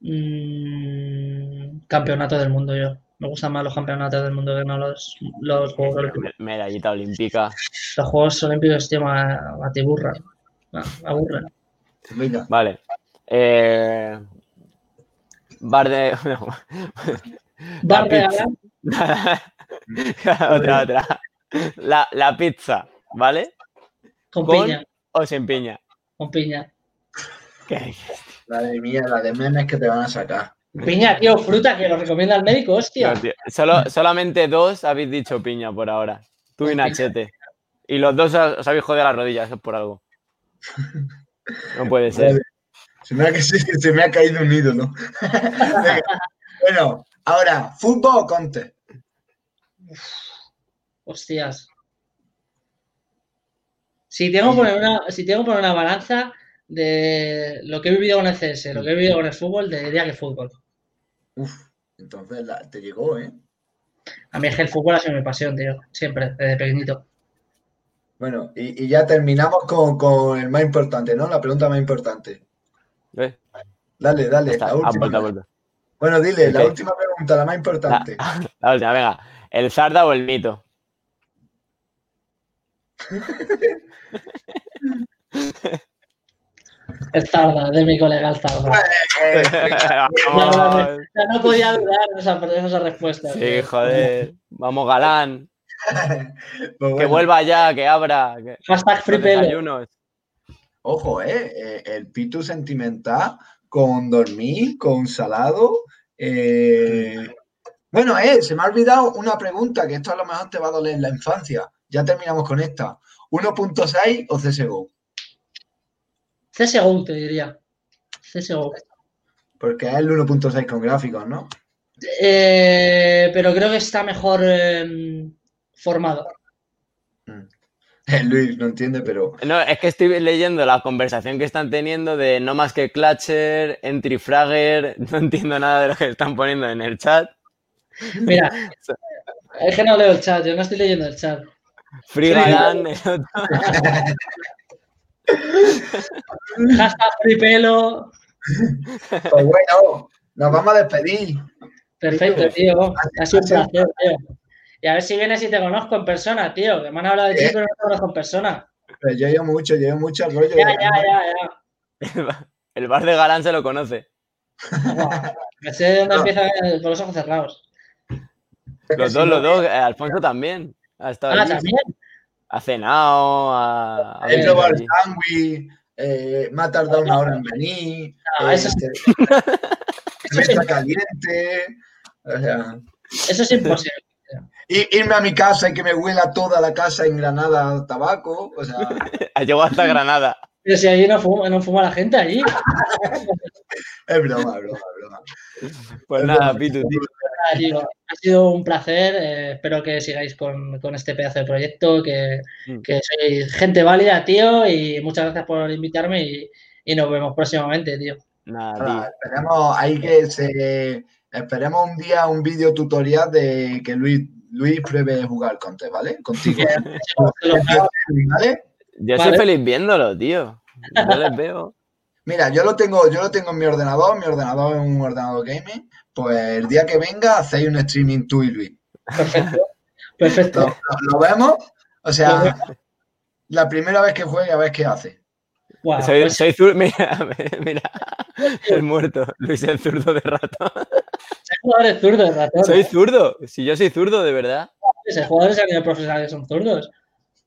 Mm, campeonato del mundo, yo. Me gustan más los campeonatos del mundo que no los, los Juegos Olímpicos.
Medallita olímpica.
Los Juegos Olímpicos, tío, me, atiburran. Me aburren.
Vale. Eh, bar de.
bar de
otra, otra. La, la, pizza, ¿vale?
Con, piña.
O sin piña.
Con piña.
¿Qué?
Madre mía, la de memes que te van a sacar.
Piña, tío, fruta que lo recomienda el médico, hostia.
Solo, solamente dos habéis dicho piña por ahora. Tú y Nachete. Y los dos os habéis jodido las rodillas, eso es por algo. No puede ser.
Se me, ha, se me ha caído un ídolo. bueno, ahora, ¿fútbol o conte?
Hostias. Si tengo, que poner una, si tengo que poner una balanza de lo que he vivido con el CS, lo que he vivido con el fútbol, te diría que fútbol.
Uf, entonces te llegó, ¿eh?
A mí es que el fútbol ha sido mi pasión, tío. Siempre, desde pequeñito.
Bueno, y, ya terminamos con, el más importante, ¿no? La pregunta más importante.
¿Eh?
Dale, dale. La última. Bueno, dile, la última pregunta, la más importante.
La, última, venga. ¿El Zarda o el mito?
El Zarda, de mi colega el Zarda. ya, no, podía dudar esa, esa respuesta.
Sí, joder. Vamos, galán. Pues que vuelva ya, que abra. Que...
Hashtag free
Ojo, eh, eh, el pitu sentimental con dormir, con salado. Eh... Bueno, eh, se me ha olvidado una pregunta, que esto a lo mejor te va a doler en la infancia. Ya terminamos con esta. ¿1.6 o CSGO?
CSGO, te diría. CSGO.
Porque es el 1.6 con gráficos, ¿no?
Eh, pero creo que está mejor em, formado.
Mm. Luis no entiende, pero.
No, es que estoy leyendo la conversación que están teniendo de no más que Clutcher, Entry Fragger. No entiendo nada de lo que están poniendo en el chat.
Mira, es que no leo el chat, yo no estoy leyendo el chat.
Frigalan.
Hashtag fripelo.
Pues bueno, nos vamos a despedir.
Perfecto, tío. Ha sido un placer, tío. Y a ver si vienes y te conozco en persona, tío. Que me han hablado de ti, pero no te conozco en persona.
Pero yo llevo mucho, llevo mucho al rollo.
Ya, ya, ya,
ya. El bar de Galán se lo conoce.
Me sé de dónde empieza con los ojos cerrados.
Los dos, los dos. Alfonso también. Ha estado
ah, también.
Ha cenado, ha...
He probado el sándwich, eh, me ha tardado una hora en venir.
No,
eh,
eso, es...
me está caliente. O sea,
eso es imposible.
Y, irme a mi casa y que me huela toda la casa en Granada tabaco. O sea...
Llegó hasta Granada.
Pero si allí no fuma, no fuma la gente, allí.
es broma, es broma, es broma.
Pues nada, Pitu, tío.
Ha sido un placer. Eh, espero que sigáis con, con, este pedazo de proyecto, que, mm. que, sois gente válida, tío. Y muchas gracias por invitarme y, y nos vemos próximamente, tío.
Nada, tío.
esperemos, hay que se, esperemos un día un vídeo tutorial de que Luis, Luis pruebe jugar con te, ¿vale? Contigo.
¿Vale? Yo soy feliz viéndolo, tío. Yo les veo.
Mira, yo lo tengo, yo lo tengo en mi ordenador, mi ordenador es un ordenador gaming. Pues el día que venga hacéis un streaming tú y Luis.
Perfecto. Perfecto.
Lo, vemos. O sea, la primera vez que juegue a ver qué hace.
Wow, soy, pues... soy zurdo. Mira, mira, el muerto. Luis el zurdo de rato.
Soy jugadores zurdo de rato.
Soy zurdo. Si yo soy zurdo, de verdad.
Los jugadores a nivel profesional son zurdos.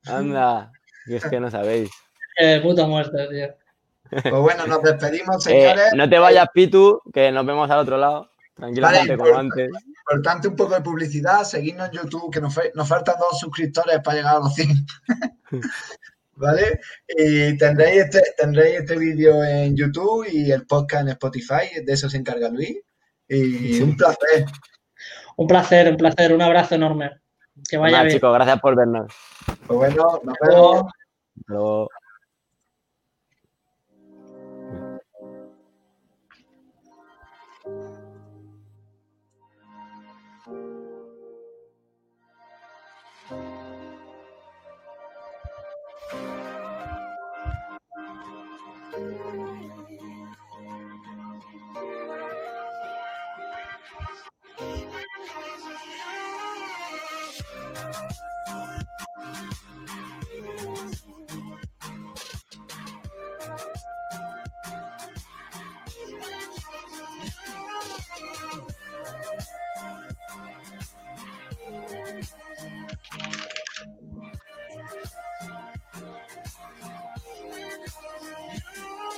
Anda. Y es que no sabéis.
Eh, puto muerto, tío.
Pues bueno, nos despedimos,
Eh,
señores.
no te vayas, Pitu, que nos vemos al otro lado. Tranquilamente, como antes.
Importante un poco de publicidad, seguidnos en YouTube, que nos faltan dos suscriptores para llegar a los 100. ¿Vale? Y tendréis este, tendréis este vídeo en YouTube y el podcast en Spotify, de eso se encarga Luis. Y un placer.
Un placer, un placer, un abrazo enorme. Que vaya
Nada,
bien.
chicos, gracias por vernos.
Pues bueno, nos vemos.
Hasta luego.